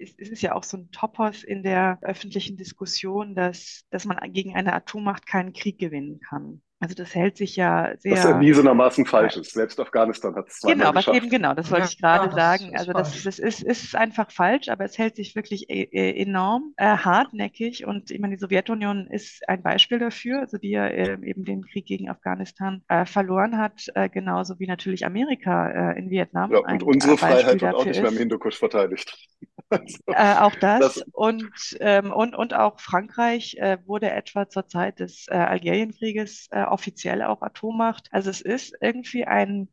es ist ja auch so ein Topos in der öffentlichen Diskussion, dass, dass man gegen eine Atommacht keinen Krieg gewinnen kann. Also das hält sich ja sehr. Was erwiesenermaßen falsch ist. Selbst Afghanistan hat es Genau, was eben genau, das wollte ja, ich gerade ja, sagen. Also das, das ist, ist einfach falsch, aber es hält sich wirklich e e enorm äh, hartnäckig. Und ich meine, die Sowjetunion ist ein Beispiel dafür, also die ja äh, eben den Krieg gegen Afghanistan äh, verloren hat, äh, genauso wie natürlich Amerika äh, in Vietnam. Ja, und ein, unsere Freiheit wird auch nicht mehr im Hindukusch verteidigt. Äh, auch das, das und, ähm, und, und auch Frankreich äh, wurde etwa zur Zeit des äh, Algerienkrieges äh, offiziell auch Atommacht. Also es ist irgendwie ein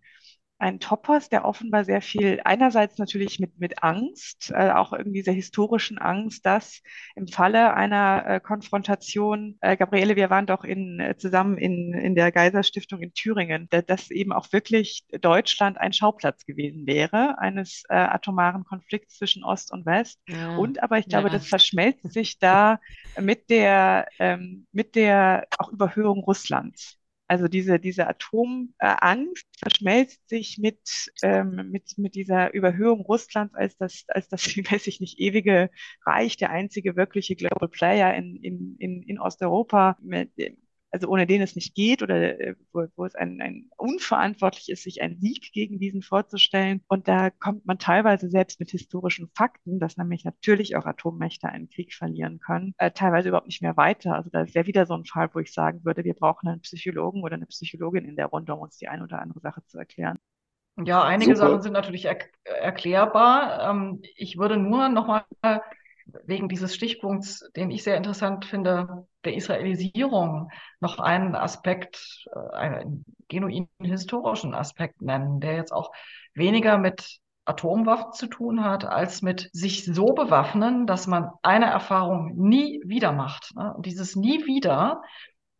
ein Topos, der offenbar sehr viel, einerseits natürlich mit, mit Angst, äh, auch irgendwie sehr historischen Angst, dass im Falle einer äh, Konfrontation, äh, Gabriele, wir waren doch in, äh, zusammen in, in der Geiser-Stiftung in Thüringen, da, dass eben auch wirklich Deutschland ein Schauplatz gewesen wäre, eines äh, atomaren Konflikts zwischen Ost und West. Ja. Und aber ich glaube, ja. das verschmelzt sich da mit der, ähm, mit der auch Überhöhung Russlands. Also diese, diese Atomangst verschmelzt sich mit, ähm, mit, mit dieser Überhöhung Russlands als das, als das, weiß ich nicht, ewige Reich, der einzige wirkliche Global Player in, in, in, in Osteuropa, mit, also ohne den es nicht geht oder äh, wo, wo es ein, ein unverantwortlich ist, sich einen Sieg gegen diesen vorzustellen. Und da kommt man teilweise selbst mit historischen Fakten, dass nämlich natürlich auch Atommächte einen Krieg verlieren können, äh, teilweise überhaupt nicht mehr weiter. Also da ist ja wieder so ein Fall, wo ich sagen würde, wir brauchen einen Psychologen oder eine Psychologin in der Runde, um uns die eine oder andere Sache zu erklären. Ja, einige Super. Sachen sind natürlich er erklärbar. Ähm, ich würde nur nochmal wegen dieses Stichpunkts, den ich sehr interessant finde, der Israelisierung, noch einen Aspekt, äh, einen genuinen historischen Aspekt nennen, der jetzt auch weniger mit Atomwaffen zu tun hat, als mit sich so bewaffnen, dass man eine Erfahrung nie wieder macht. Ne? Und dieses nie wieder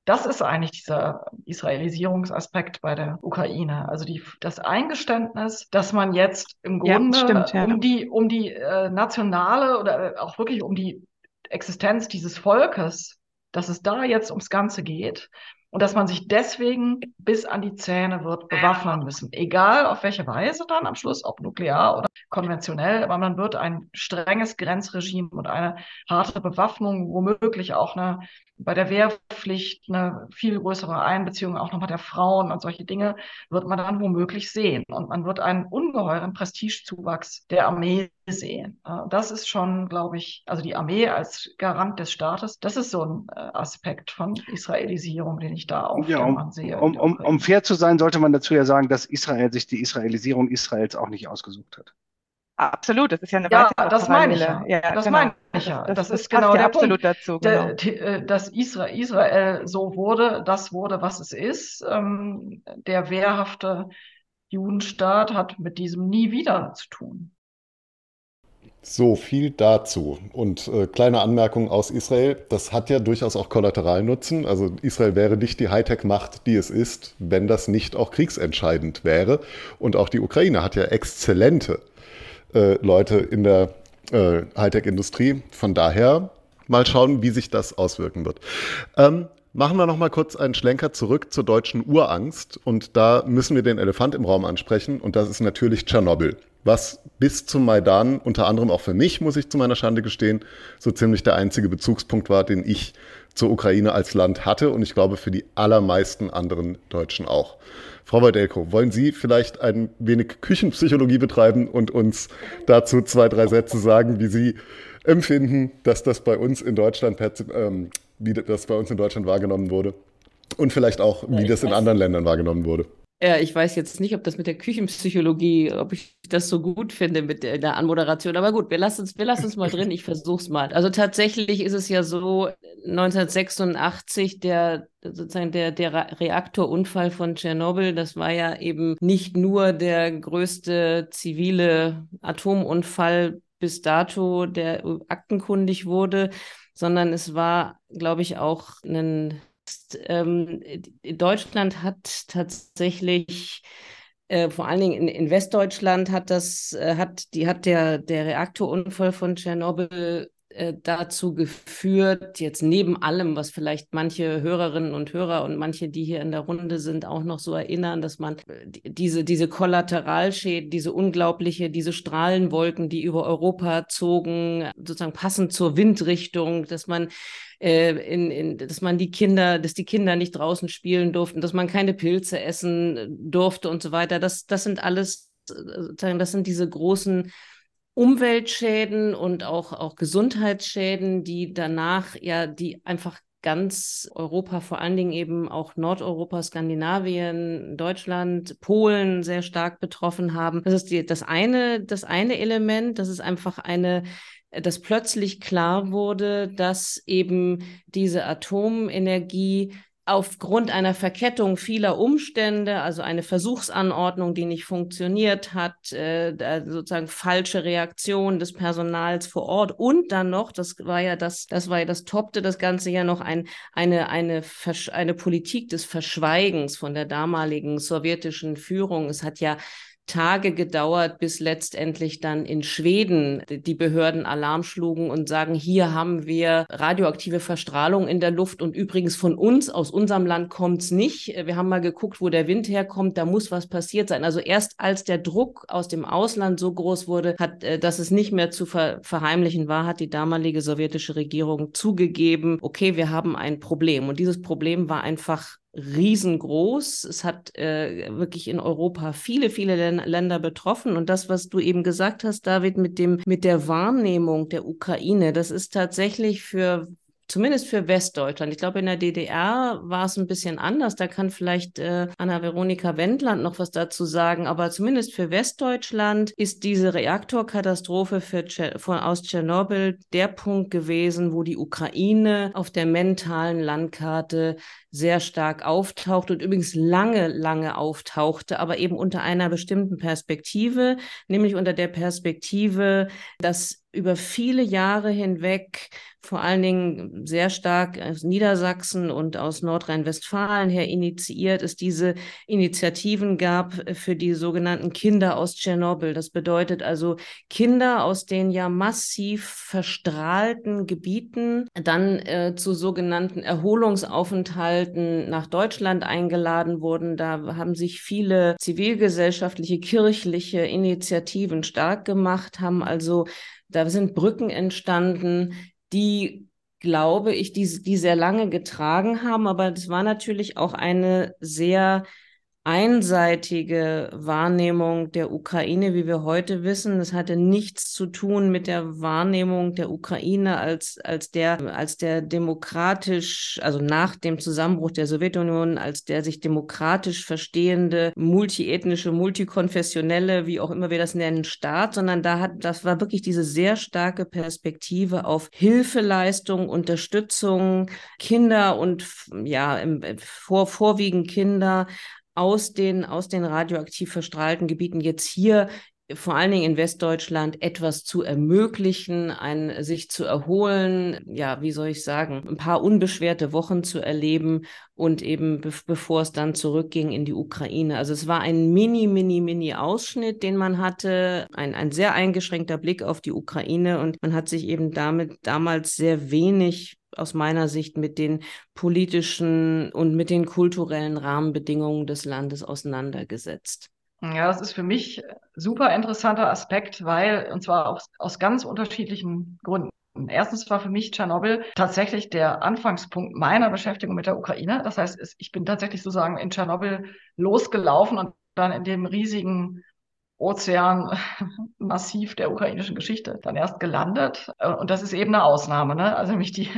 das ist eigentlich dieser Israelisierungsaspekt bei der Ukraine. Also die, das Eingeständnis, dass man jetzt im Grunde ja, stimmt, ja. um die, um die äh, nationale oder auch wirklich um die Existenz dieses Volkes, dass es da jetzt ums Ganze geht und dass man sich deswegen bis an die Zähne wird bewaffnen müssen. Egal auf welche Weise dann am Schluss, ob nuklear oder konventionell, aber man wird ein strenges Grenzregime und eine harte Bewaffnung, womöglich auch eine bei der Wehrpflicht eine viel größere Einbeziehung auch nochmal der Frauen und solche Dinge wird man dann womöglich sehen. Und man wird einen ungeheuren Prestigezuwachs der Armee sehen. Das ist schon, glaube ich, also die Armee als Garant des Staates, das ist so ein äh, Aspekt von Israelisierung, den ich da auch ja, um, sehe. Um, um, um fair zu sein, sollte man dazu ja sagen, dass Israel sich die Israelisierung Israels auch nicht ausgesucht hat. Absolut, das ist ja eine ja, das meine ich ja. ja das genau. meine ich ja. Das, das, das ist genau der absolut Punkt. dazu. Genau. Der, äh, dass Israel, Israel so wurde, das wurde, was es ist. Ähm, der wehrhafte Judenstaat hat mit diesem nie wieder zu tun. So viel dazu. Und äh, kleine Anmerkung aus Israel, das hat ja durchaus auch Kollateralnutzen. Also Israel wäre nicht die Hightech-Macht, die es ist, wenn das nicht auch kriegsentscheidend wäre. Und auch die Ukraine hat ja exzellente äh, Leute in der äh, Hightech-Industrie. Von daher mal schauen, wie sich das auswirken wird. Ähm, machen wir noch mal kurz einen Schlenker zurück zur deutschen Urangst. Und da müssen wir den Elefant im Raum ansprechen. Und das ist natürlich Tschernobyl. Was bis zum Maidan, unter anderem auch für mich, muss ich zu meiner Schande gestehen, so ziemlich der einzige Bezugspunkt war, den ich zur Ukraine als Land hatte. Und ich glaube für die allermeisten anderen Deutschen auch. Frau Waldelko, wollen Sie vielleicht ein wenig Küchenpsychologie betreiben und uns dazu zwei, drei Sätze sagen, wie Sie empfinden, dass das bei uns in Deutschland, ähm, wie das bei uns in Deutschland wahrgenommen wurde? Und vielleicht auch, wie das in anderen Ländern wahrgenommen wurde. Ja, ich weiß jetzt nicht, ob das mit der Küchenpsychologie, ob ich das so gut finde mit der, der Anmoderation. Aber gut, wir lassen es, mal drin. Ich versuche es mal. Also tatsächlich ist es ja so, 1986 der sozusagen der, der Reaktorunfall von Tschernobyl, das war ja eben nicht nur der größte zivile Atomunfall bis dato, der aktenkundig wurde, sondern es war, glaube ich, auch ein ähm, Deutschland hat tatsächlich äh, vor allen Dingen in, in, Westdeutschland hat das, äh, hat, die hat der, der Reaktorunfall von Tschernobyl äh, dazu geführt, jetzt neben allem, was vielleicht manche Hörerinnen und Hörer und manche, die hier in der Runde sind, auch noch so erinnern, dass man äh, diese, diese Kollateralschäden, diese unglaubliche, diese Strahlenwolken, die über Europa zogen, sozusagen passend zur Windrichtung, dass man äh, in, in, dass man die Kinder, dass die Kinder nicht draußen spielen durften, dass man keine Pilze essen durfte und so weiter. Das, das sind alles, das sind diese großen Umweltschäden und auch, auch Gesundheitsschäden, die danach ja, die einfach ganz Europa, vor allen Dingen eben auch Nordeuropa, Skandinavien, Deutschland, Polen sehr stark betroffen haben. Das ist die, das eine, das eine Element, das ist einfach eine dass plötzlich klar wurde, dass eben diese Atomenergie aufgrund einer Verkettung vieler Umstände, also eine Versuchsanordnung, die nicht funktioniert hat, äh, sozusagen falsche Reaktion des Personals vor Ort und dann noch, das war ja das, das war ja das toppte das Ganze ja noch ein, eine, eine, eine Politik des Verschweigens von der damaligen sowjetischen Führung. Es hat ja Tage gedauert, bis letztendlich dann in Schweden die Behörden Alarm schlugen und sagen, hier haben wir radioaktive Verstrahlung in der Luft und übrigens von uns, aus unserem Land kommt's nicht. Wir haben mal geguckt, wo der Wind herkommt, da muss was passiert sein. Also erst als der Druck aus dem Ausland so groß wurde, hat, äh, dass es nicht mehr zu ver verheimlichen war, hat die damalige sowjetische Regierung zugegeben, okay, wir haben ein Problem. Und dieses Problem war einfach riesengroß. Es hat äh, wirklich in Europa viele, viele Länder betroffen. Und das, was du eben gesagt hast, David, mit dem, mit der Wahrnehmung der Ukraine, das ist tatsächlich für zumindest für Westdeutschland. Ich glaube, in der DDR war es ein bisschen anders. Da kann vielleicht äh, Anna-Veronika Wendland noch was dazu sagen. Aber zumindest für Westdeutschland ist diese Reaktorkatastrophe von, aus Tschernobyl der Punkt gewesen, wo die Ukraine auf der mentalen Landkarte sehr stark auftaucht und übrigens lange, lange auftauchte, aber eben unter einer bestimmten Perspektive, nämlich unter der Perspektive, dass über viele Jahre hinweg vor allen Dingen sehr stark aus Niedersachsen und aus Nordrhein-Westfalen her initiiert, es diese Initiativen gab für die sogenannten Kinder aus Tschernobyl. Das bedeutet also Kinder aus den ja massiv verstrahlten Gebieten dann äh, zu sogenannten Erholungsaufenthalten nach Deutschland eingeladen wurden. Da haben sich viele zivilgesellschaftliche, kirchliche Initiativen stark gemacht, haben also da sind Brücken entstanden, die, glaube ich, die, die sehr lange getragen haben. Aber das war natürlich auch eine sehr einseitige Wahrnehmung der Ukraine, wie wir heute wissen. Das hatte nichts zu tun mit der Wahrnehmung der Ukraine als, als der, als der demokratisch, also nach dem Zusammenbruch der Sowjetunion, als der sich demokratisch verstehende, multiethnische, multikonfessionelle, wie auch immer wir das nennen, Staat, sondern da hat, das war wirklich diese sehr starke Perspektive auf Hilfeleistung, Unterstützung, Kinder und ja, im, vor, vorwiegend Kinder aus den, aus den radioaktiv verstrahlten Gebieten jetzt hier vor allen Dingen in Westdeutschland etwas zu ermöglichen, ein, sich zu erholen, ja, wie soll ich sagen, ein paar unbeschwerte Wochen zu erleben und eben be bevor es dann zurückging in die Ukraine. Also es war ein mini, mini, mini Ausschnitt, den man hatte, ein, ein sehr eingeschränkter Blick auf die Ukraine und man hat sich eben damit damals sehr wenig aus meiner Sicht mit den politischen und mit den kulturellen Rahmenbedingungen des Landes auseinandergesetzt. Ja, das ist für mich super interessanter Aspekt, weil, und zwar aus, aus ganz unterschiedlichen Gründen. Erstens war für mich Tschernobyl tatsächlich der Anfangspunkt meiner Beschäftigung mit der Ukraine. Das heißt, ich bin tatsächlich sozusagen in Tschernobyl losgelaufen und dann in dem riesigen Ozean massiv der ukrainischen Geschichte dann erst gelandet. Äh, und das ist eben eine Ausnahme. Ne? Also nämlich die,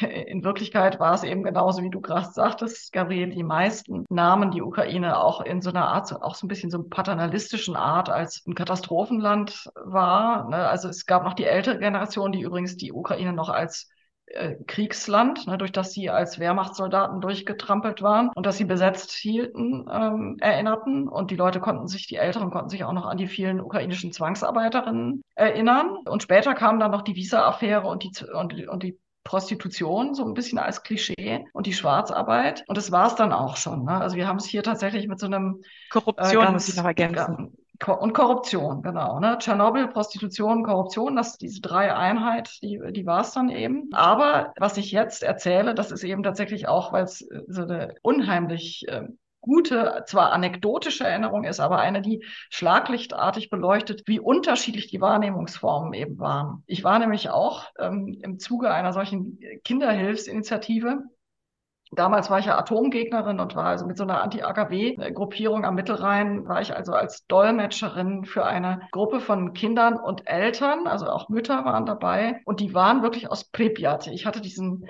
in Wirklichkeit war es eben genauso, wie du gerade sagtest, Gabriel, die meisten nahmen die Ukraine auch in so einer Art, auch so ein bisschen so paternalistischen Art als ein Katastrophenland wahr. Ne? Also es gab noch die ältere Generation, die übrigens die Ukraine noch als äh, Kriegsland, ne, durch das sie als Wehrmachtssoldaten durchgetrampelt waren und dass sie besetzt hielten, ähm, erinnerten. Und die Leute konnten sich, die Älteren konnten sich auch noch an die vielen ukrainischen Zwangsarbeiterinnen erinnern. Und später kam dann noch die Visa-Affäre und die, und, und die Prostitution, so ein bisschen als Klischee und die Schwarzarbeit. Und das war es dann auch schon. Ne? Also wir haben es hier tatsächlich mit so einem Korruption, äh, ganz, muss ich noch ergänzen und Korruption, genau. Ne? Tschernobyl, Prostitution, Korruption, das diese drei Einheit, die, die war es dann eben. Aber was ich jetzt erzähle, das ist eben tatsächlich auch, weil es äh, so eine unheimlich äh, gute, zwar anekdotische Erinnerung ist, aber eine, die schlaglichtartig beleuchtet, wie unterschiedlich die Wahrnehmungsformen eben waren. Ich war nämlich auch ähm, im Zuge einer solchen Kinderhilfsinitiative Damals war ich ja Atomgegnerin und war also mit so einer Anti-AKW-Gruppierung am Mittelrhein, war ich also als Dolmetscherin für eine Gruppe von Kindern und Eltern, also auch Mütter waren dabei und die waren wirklich aus Pripyat. Ich hatte diesen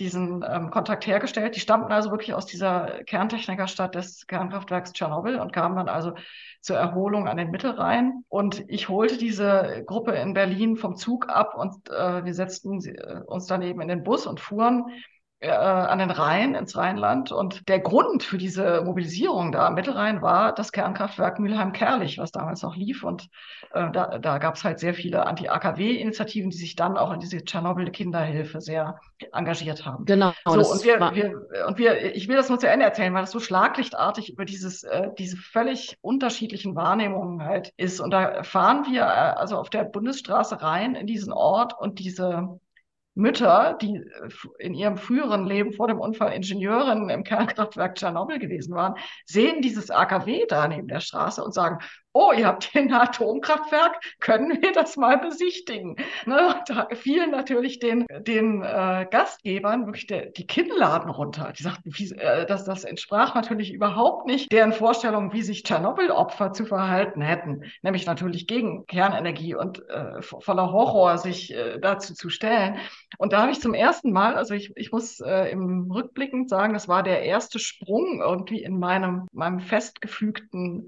diesen ähm, Kontakt hergestellt. Die stammten also wirklich aus dieser Kerntechnikerstadt des Kernkraftwerks Tschernobyl und kamen dann also zur Erholung an den Mittelrhein. Und ich holte diese Gruppe in Berlin vom Zug ab und äh, wir setzten äh, uns daneben in den Bus und fuhren äh, an den Rhein, ins Rheinland. Und der Grund für diese Mobilisierung da am Mittelrhein war das Kernkraftwerk Mülheim-Kerlich, was damals noch lief. Und äh, da, da gab es halt sehr viele Anti-AKW-Initiativen, die sich dann auch in diese Tschernobyl-Kinderhilfe sehr engagiert haben. Genau. So, und wir, wir, und wir, ich will das nur zu Ende erzählen, weil das so schlaglichtartig über dieses, äh, diese völlig unterschiedlichen Wahrnehmungen halt ist. Und da fahren wir äh, also auf der Bundesstraße rein in diesen Ort und diese Mütter, die äh, in ihrem früheren Leben vor dem Unfall Ingenieurinnen im Kernkraftwerk Tschernobyl gewesen waren, sehen dieses AKW da neben der Straße und sagen, oh, ihr habt hier ein Atomkraftwerk, können wir das mal besichtigen? Ne? Da fielen natürlich den, den äh, Gastgebern wirklich der, die Kinnladen runter. Die sagten, wie, äh, das, das entsprach natürlich überhaupt nicht deren Vorstellung, wie sich Tschernobyl-Opfer zu verhalten hätten, nämlich natürlich gegen Kernenergie und äh, voller Horror sich äh, dazu zu stellen. Und da habe ich zum ersten Mal, also ich, ich muss äh, im Rückblickend sagen, das war der erste Sprung irgendwie in meinem, meinem festgefügten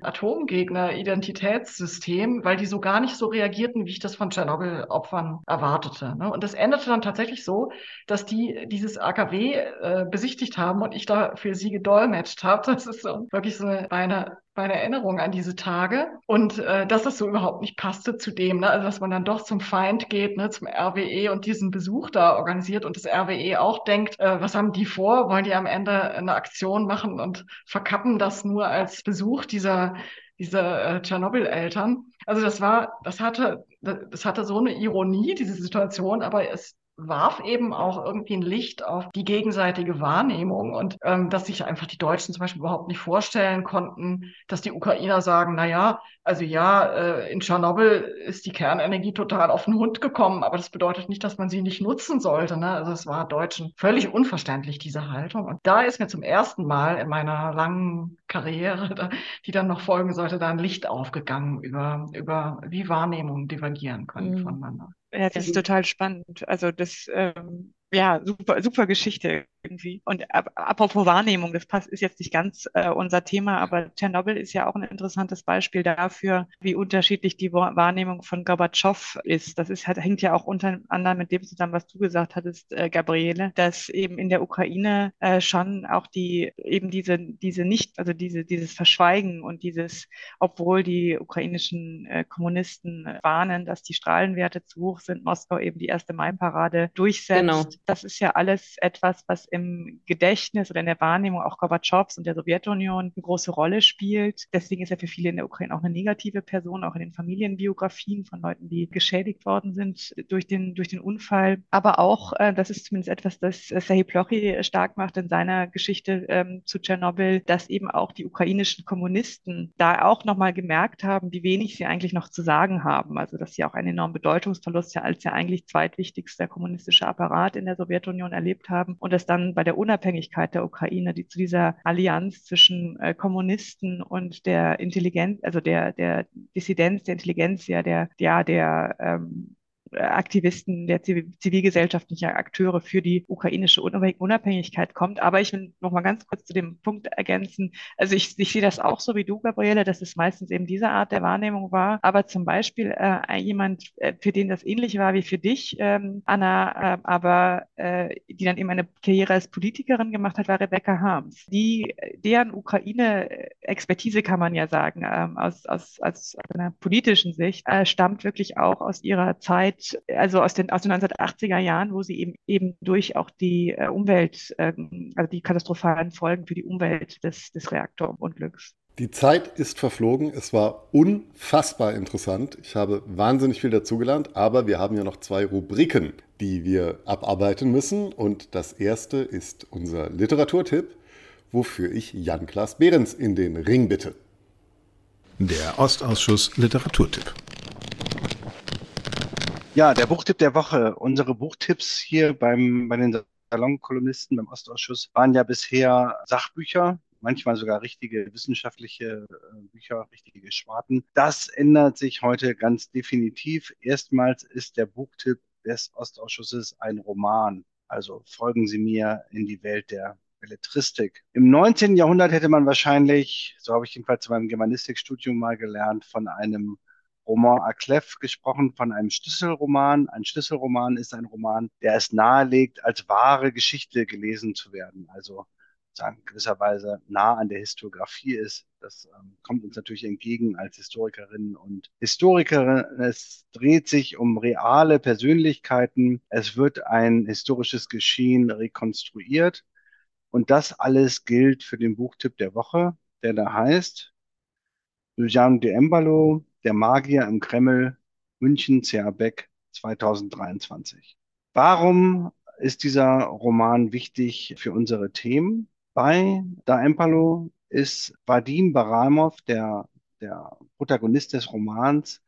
Atomgegner-Identitätssystem, weil die so gar nicht so reagierten, wie ich das von Tschernobyl-Opfern erwartete. Ne? Und das endete dann tatsächlich so, dass die dieses AKW äh, besichtigt haben und ich da für sie gedolmetscht habe. Das ist so wirklich so eine, eine meine Erinnerung an diese Tage und äh, dass das so überhaupt nicht passte zu dem, ne? also dass man dann doch zum Feind geht, ne? zum RWE und diesen Besuch da organisiert und das RWE auch denkt, äh, was haben die vor? Wollen die am Ende eine Aktion machen und verkappen das nur als Besuch dieser dieser äh, Tschernobyl-Eltern? Also das war, das hatte, das hatte so eine Ironie, diese Situation, aber es warf eben auch irgendwie ein Licht auf die gegenseitige Wahrnehmung und ähm, dass sich einfach die Deutschen zum Beispiel überhaupt nicht vorstellen konnten, dass die Ukrainer sagen, na ja, also ja, äh, in Tschernobyl ist die Kernenergie total auf den Hund gekommen, aber das bedeutet nicht, dass man sie nicht nutzen sollte. Ne? Also es war Deutschen völlig unverständlich, diese Haltung. Und da ist mir zum ersten Mal in meiner langen Karriere, die dann noch folgen sollte, da ein Licht aufgegangen über, über wie Wahrnehmungen divergieren können mhm. voneinander. Ja, das ist total spannend. Also das, ähm, ja, super, super Geschichte irgendwie. Und apropos Wahrnehmung, das passt, ist jetzt nicht ganz äh, unser Thema, aber Tschernobyl ist ja auch ein interessantes Beispiel dafür, wie unterschiedlich die Wahrnehmung von Gorbatschow ist. Das ist, hat, hängt ja auch unter anderem mit dem zusammen, was du gesagt hattest, äh, Gabriele, dass eben in der Ukraine äh, schon auch die, eben diese, diese nicht, also diese, dieses Verschweigen und dieses, obwohl die ukrainischen äh, Kommunisten warnen, dass die Strahlenwerte zu hoch sind, Moskau eben die erste Mai-Parade durchsetzt. Genau. Das ist ja alles etwas, was im Gedächtnis oder in der Wahrnehmung auch Gorbatschows und der Sowjetunion eine große Rolle spielt. Deswegen ist er für viele in der Ukraine auch eine negative Person, auch in den Familienbiografien von Leuten, die geschädigt worden sind durch den, durch den Unfall. Aber auch, äh, das ist zumindest etwas, das Serhii Plochy stark macht in seiner Geschichte ähm, zu Tschernobyl, dass eben auch die ukrainischen Kommunisten da auch nochmal gemerkt haben, wie wenig sie eigentlich noch zu sagen haben. Also, dass sie auch einen enormen Bedeutungsverlust ja als ja eigentlich zweitwichtigster kommunistischer Apparat in der Sowjetunion erlebt haben und das dann bei der Unabhängigkeit der Ukraine, die zu dieser Allianz zwischen äh, Kommunisten und der Intelligenz, also der, der Dissidenz, der Intelligenz, ja, der, ja, der ähm, Aktivisten, der zivilgesellschaftlichen Akteure für die ukrainische Unabhängigkeit kommt. Aber ich will noch mal ganz kurz zu dem Punkt ergänzen. Also ich, ich sehe das auch so wie du, Gabriele, dass es meistens eben diese Art der Wahrnehmung war. Aber zum Beispiel äh, jemand, äh, für den das ähnlich war wie für dich, ähm, Anna, äh, aber äh, die dann eben eine Karriere als Politikerin gemacht hat, war Rebecca Harms. Die, deren Ukraine-Expertise kann man ja sagen, ähm, aus, aus, aus einer politischen Sicht, äh, stammt wirklich auch aus ihrer Zeit also aus den, aus den 1980er Jahren, wo sie eben, eben durch auch die äh, Umwelt, äh, also die katastrophalen Folgen für die Umwelt des, des Reaktorunglücks. Die Zeit ist verflogen. Es war unfassbar interessant. Ich habe wahnsinnig viel dazugelernt, aber wir haben ja noch zwei Rubriken, die wir abarbeiten müssen. Und das erste ist unser Literaturtipp, wofür ich Jan-Klaas Behrens in den Ring bitte. Der Ostausschuss Literaturtipp. Ja, der Buchtipp der Woche. Unsere Buchtipps hier beim, bei den Salonkolumnisten beim Ostausschuss waren ja bisher Sachbücher, manchmal sogar richtige wissenschaftliche äh, Bücher, richtige Geschwarten. Das ändert sich heute ganz definitiv. Erstmals ist der Buchtipp des Ostausschusses ein Roman. Also folgen Sie mir in die Welt der Belletristik. Im 19. Jahrhundert hätte man wahrscheinlich, so habe ich jedenfalls zu meinem Germanistikstudium mal gelernt, von einem Roman à Clef gesprochen von einem Schlüsselroman. Ein Schlüsselroman ist ein Roman, der es nahelegt, als wahre Geschichte gelesen zu werden. Also sagen, gewisserweise nah an der Historiografie ist. Das ähm, kommt uns natürlich entgegen als Historikerinnen und Historikerin. Es dreht sich um reale Persönlichkeiten. Es wird ein historisches Geschehen rekonstruiert. Und das alles gilt für den Buchtipp der Woche, der da heißt Jean de Embalo, der Magier im Kreml, München, C.A. Beck, 2023. Warum ist dieser Roman wichtig für unsere Themen? Bei Da Empalo ist Vadim Baramov, der, der Protagonist des Romans,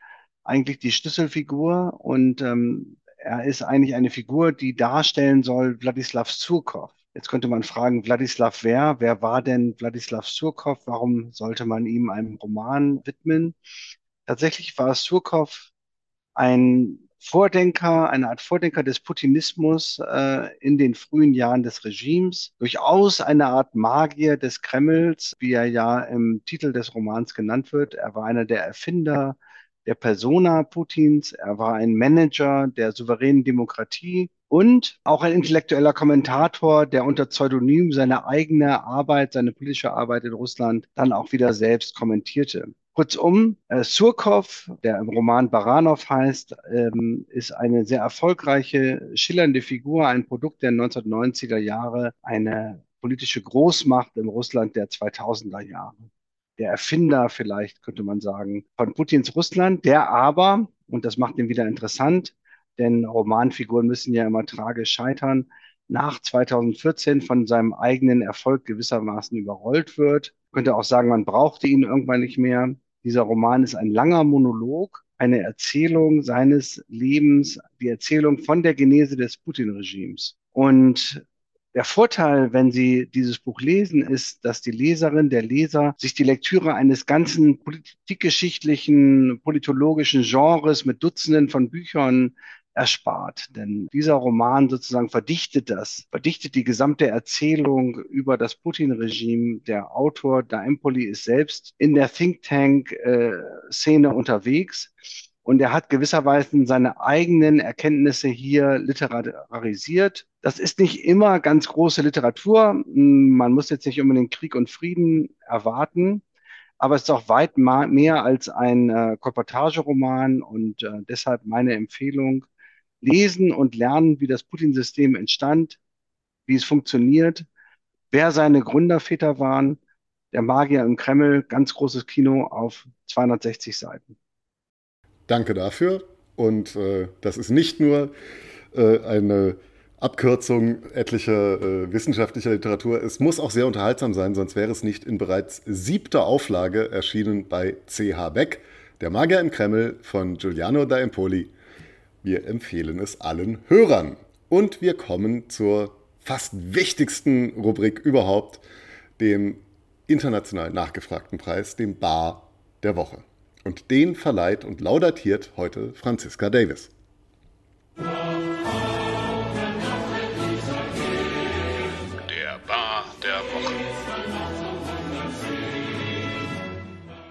eigentlich die Schlüsselfigur und ähm, er ist eigentlich eine Figur, die darstellen soll Wladislav Surkov. Jetzt könnte man fragen, Wladislav wer? Wer war denn Wladislav Surkov? Warum sollte man ihm einen Roman widmen? Tatsächlich war Surkov ein Vordenker, eine Art Vordenker des Putinismus äh, in den frühen Jahren des Regimes, durchaus eine Art Magier des Kremls, wie er ja im Titel des Romans genannt wird. Er war einer der Erfinder der Persona Putins, er war ein Manager der souveränen Demokratie und auch ein intellektueller Kommentator, der unter Pseudonym seine eigene Arbeit, seine politische Arbeit in Russland dann auch wieder selbst kommentierte. Kurzum, äh, Surkov, der im Roman Baranov heißt, ähm, ist eine sehr erfolgreiche, schillernde Figur, ein Produkt der 1990er Jahre, eine politische Großmacht im Russland der 2000er Jahre. Der Erfinder vielleicht, könnte man sagen, von Putins Russland, der aber, und das macht ihn wieder interessant, denn Romanfiguren müssen ja immer tragisch scheitern, nach 2014 von seinem eigenen Erfolg gewissermaßen überrollt wird. Könnte auch sagen, man brauchte ihn irgendwann nicht mehr. Dieser Roman ist ein langer Monolog, eine Erzählung seines Lebens, die Erzählung von der Genese des Putin-Regimes. Und der Vorteil, wenn Sie dieses Buch lesen, ist, dass die Leserin, der Leser sich die Lektüre eines ganzen politikgeschichtlichen, politologischen Genres mit Dutzenden von Büchern erspart. Denn dieser Roman sozusagen verdichtet das, verdichtet die gesamte Erzählung über das Putin-Regime. Der Autor Da Empoli ist selbst in der Think Tank-Szene unterwegs. Und er hat gewisserweise seine eigenen Erkenntnisse hier literarisiert. Das ist nicht immer ganz große Literatur. Man muss jetzt nicht unbedingt Krieg und Frieden erwarten aber es ist auch weit mehr als ein äh, Kolportageroman und äh, deshalb meine Empfehlung, lesen und lernen, wie das Putin-System entstand, wie es funktioniert, wer seine Gründerväter waren. Der Magier im Kreml, ganz großes Kino auf 260 Seiten. Danke dafür. Und äh, das ist nicht nur äh, eine Abkürzung etlicher äh, wissenschaftlicher Literatur. Es muss auch sehr unterhaltsam sein, sonst wäre es nicht in bereits siebter Auflage erschienen bei C.H. Beck, Der Magier im Kreml von Giuliano da Empoli wir empfehlen es allen Hörern. Und wir kommen zur fast wichtigsten Rubrik überhaupt, dem international nachgefragten Preis, dem Bar der Woche. Und den verleiht und laudatiert heute Franziska Davis.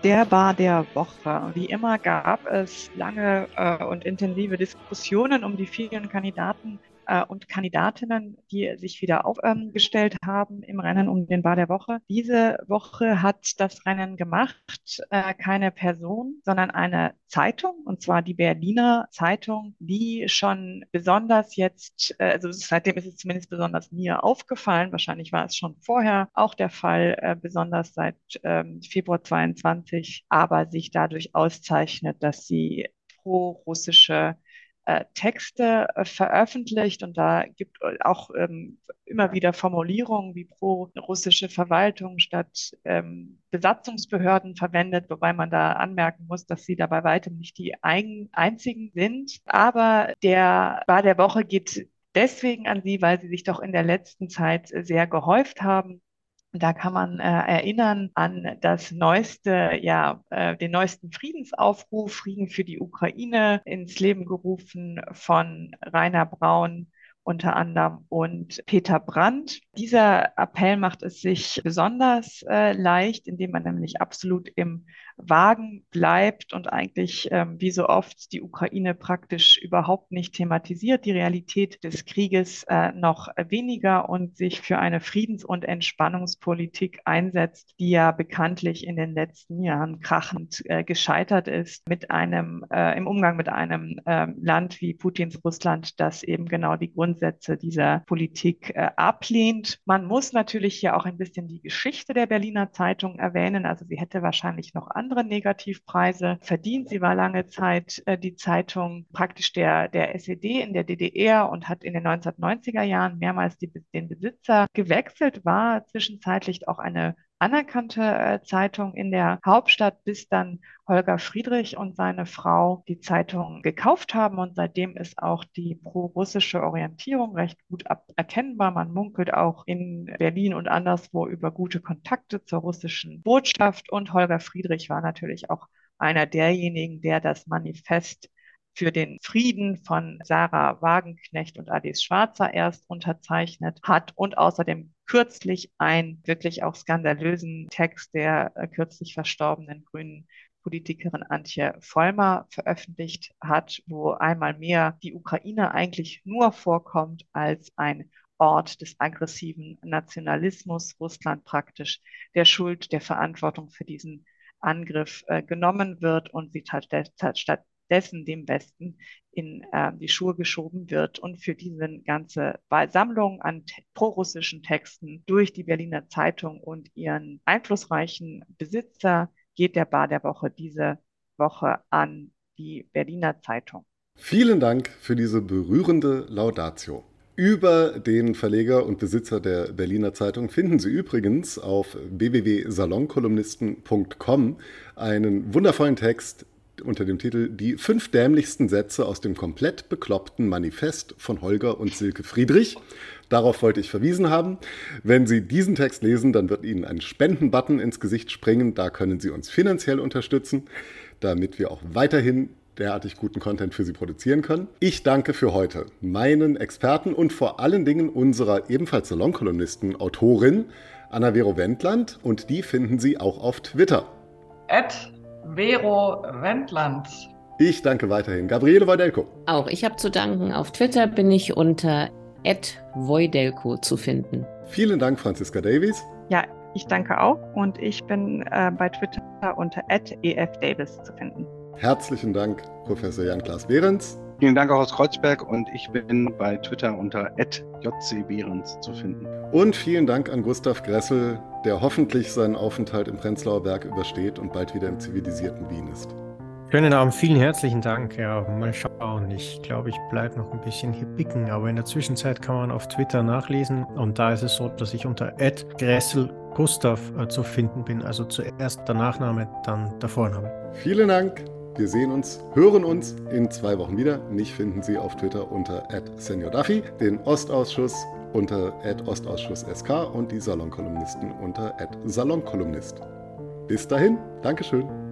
Der war der Woche. Wie immer gab es lange äh, und intensive Diskussionen um die vielen Kandidaten und Kandidatinnen, die sich wieder aufgestellt haben im Rennen um den Bar der Woche. Diese Woche hat das Rennen gemacht äh, keine Person, sondern eine Zeitung, und zwar die Berliner Zeitung, die schon besonders jetzt, äh, also seitdem ist es zumindest besonders mir aufgefallen, wahrscheinlich war es schon vorher auch der Fall, äh, besonders seit ähm, Februar 22, aber sich dadurch auszeichnet, dass sie pro-russische äh, Texte äh, veröffentlicht und da gibt auch ähm, immer wieder Formulierungen wie pro-russische Verwaltung statt ähm, Besatzungsbehörden verwendet, wobei man da anmerken muss, dass sie da bei weitem nicht die ein einzigen sind. Aber der Bar der Woche geht deswegen an Sie, weil sie sich doch in der letzten Zeit sehr gehäuft haben. Da kann man äh, erinnern an das neueste, ja, äh, den neuesten Friedensaufruf, Frieden für die Ukraine, ins Leben gerufen von Rainer Braun unter anderem und Peter Brandt. Dieser Appell macht es sich besonders äh, leicht, indem man nämlich absolut im Wagen bleibt und eigentlich ähm, wie so oft die Ukraine praktisch überhaupt nicht thematisiert, die Realität des Krieges äh, noch weniger und sich für eine Friedens- und Entspannungspolitik einsetzt, die ja bekanntlich in den letzten Jahren krachend äh, gescheitert ist mit einem äh, im Umgang mit einem ähm, Land wie Putins Russland, das eben genau die Grundsätze dieser Politik äh, ablehnt. Man muss natürlich hier auch ein bisschen die Geschichte der Berliner Zeitung erwähnen. Also sie hätte wahrscheinlich noch an andere Negativpreise verdient. Sie war lange Zeit äh, die Zeitung praktisch der, der SED in der DDR und hat in den 1990er Jahren mehrmals die, den Besitzer gewechselt, war zwischenzeitlich auch eine anerkannte äh, Zeitung in der Hauptstadt, bis dann Holger Friedrich und seine Frau die Zeitung gekauft haben und seitdem ist auch die pro-russische Orientierung recht gut erkennbar. Man munkelt auch in Berlin und anderswo über gute Kontakte zur russischen Botschaft und Holger Friedrich war natürlich auch einer derjenigen, der das Manifest für den Frieden von Sarah Wagenknecht und Alice Schwarzer erst unterzeichnet hat und außerdem kürzlich einen wirklich auch skandalösen Text der äh, kürzlich verstorbenen grünen Politikerin Antje Vollmer veröffentlicht hat, wo einmal mehr die Ukraine eigentlich nur vorkommt als ein Ort des aggressiven Nationalismus, Russland praktisch der Schuld, der Verantwortung für diesen Angriff äh, genommen wird und sie stattdessen dem Westen in äh, die Schuhe geschoben wird und für diese ganze Sammlung an prorussischen Texten durch die Berliner Zeitung und ihren einflussreichen Besitzer geht der Bar der Woche diese Woche an die Berliner Zeitung. Vielen Dank für diese berührende Laudatio. Über den Verleger und Besitzer der Berliner Zeitung finden Sie übrigens auf www.salonkolumnisten.com einen wundervollen Text unter dem Titel Die fünf dämlichsten Sätze aus dem komplett bekloppten Manifest von Holger und Silke Friedrich. Darauf wollte ich verwiesen haben. Wenn Sie diesen Text lesen, dann wird Ihnen ein Spendenbutton ins Gesicht springen. Da können Sie uns finanziell unterstützen, damit wir auch weiterhin derartig guten Content für Sie produzieren können. Ich danke für heute meinen Experten und vor allen Dingen unserer ebenfalls Salonkolumnisten, Autorin Anna Vero Wendland und die finden Sie auch auf Twitter. At Vero Wendland. Ich danke weiterhin Gabriele Wojdelko. Auch ich habe zu danken. Auf Twitter bin ich unter Wojdelko zu finden. Vielen Dank, Franziska Davies. Ja, ich danke auch und ich bin äh, bei Twitter unter efdavis zu finden. Herzlichen Dank, Professor Jan-Klaas Behrens. Vielen Dank auch aus Kreuzberg und ich bin bei Twitter unter jcbehrens zu finden. Und vielen Dank an Gustav Gressel, der hoffentlich seinen Aufenthalt im Prenzlauer Berg übersteht und bald wieder im zivilisierten Wien ist. Schönen Abend, vielen herzlichen Dank. Ja, mal schauen. Ich glaube, ich bleibe noch ein bisschen hier bicken, aber in der Zwischenzeit kann man auf Twitter nachlesen und da ist es so, dass ich unter Gressel Gustav äh, zu finden bin. Also zuerst der Nachname, dann der Vorname. Vielen Dank. Wir sehen uns, hören uns in zwei Wochen wieder. Mich finden Sie auf Twitter unter @seniorduffy, den Ostausschuss unter @ostausschusssk und die Salonkolumnisten unter @salonkolumnist. Bis dahin, Dankeschön.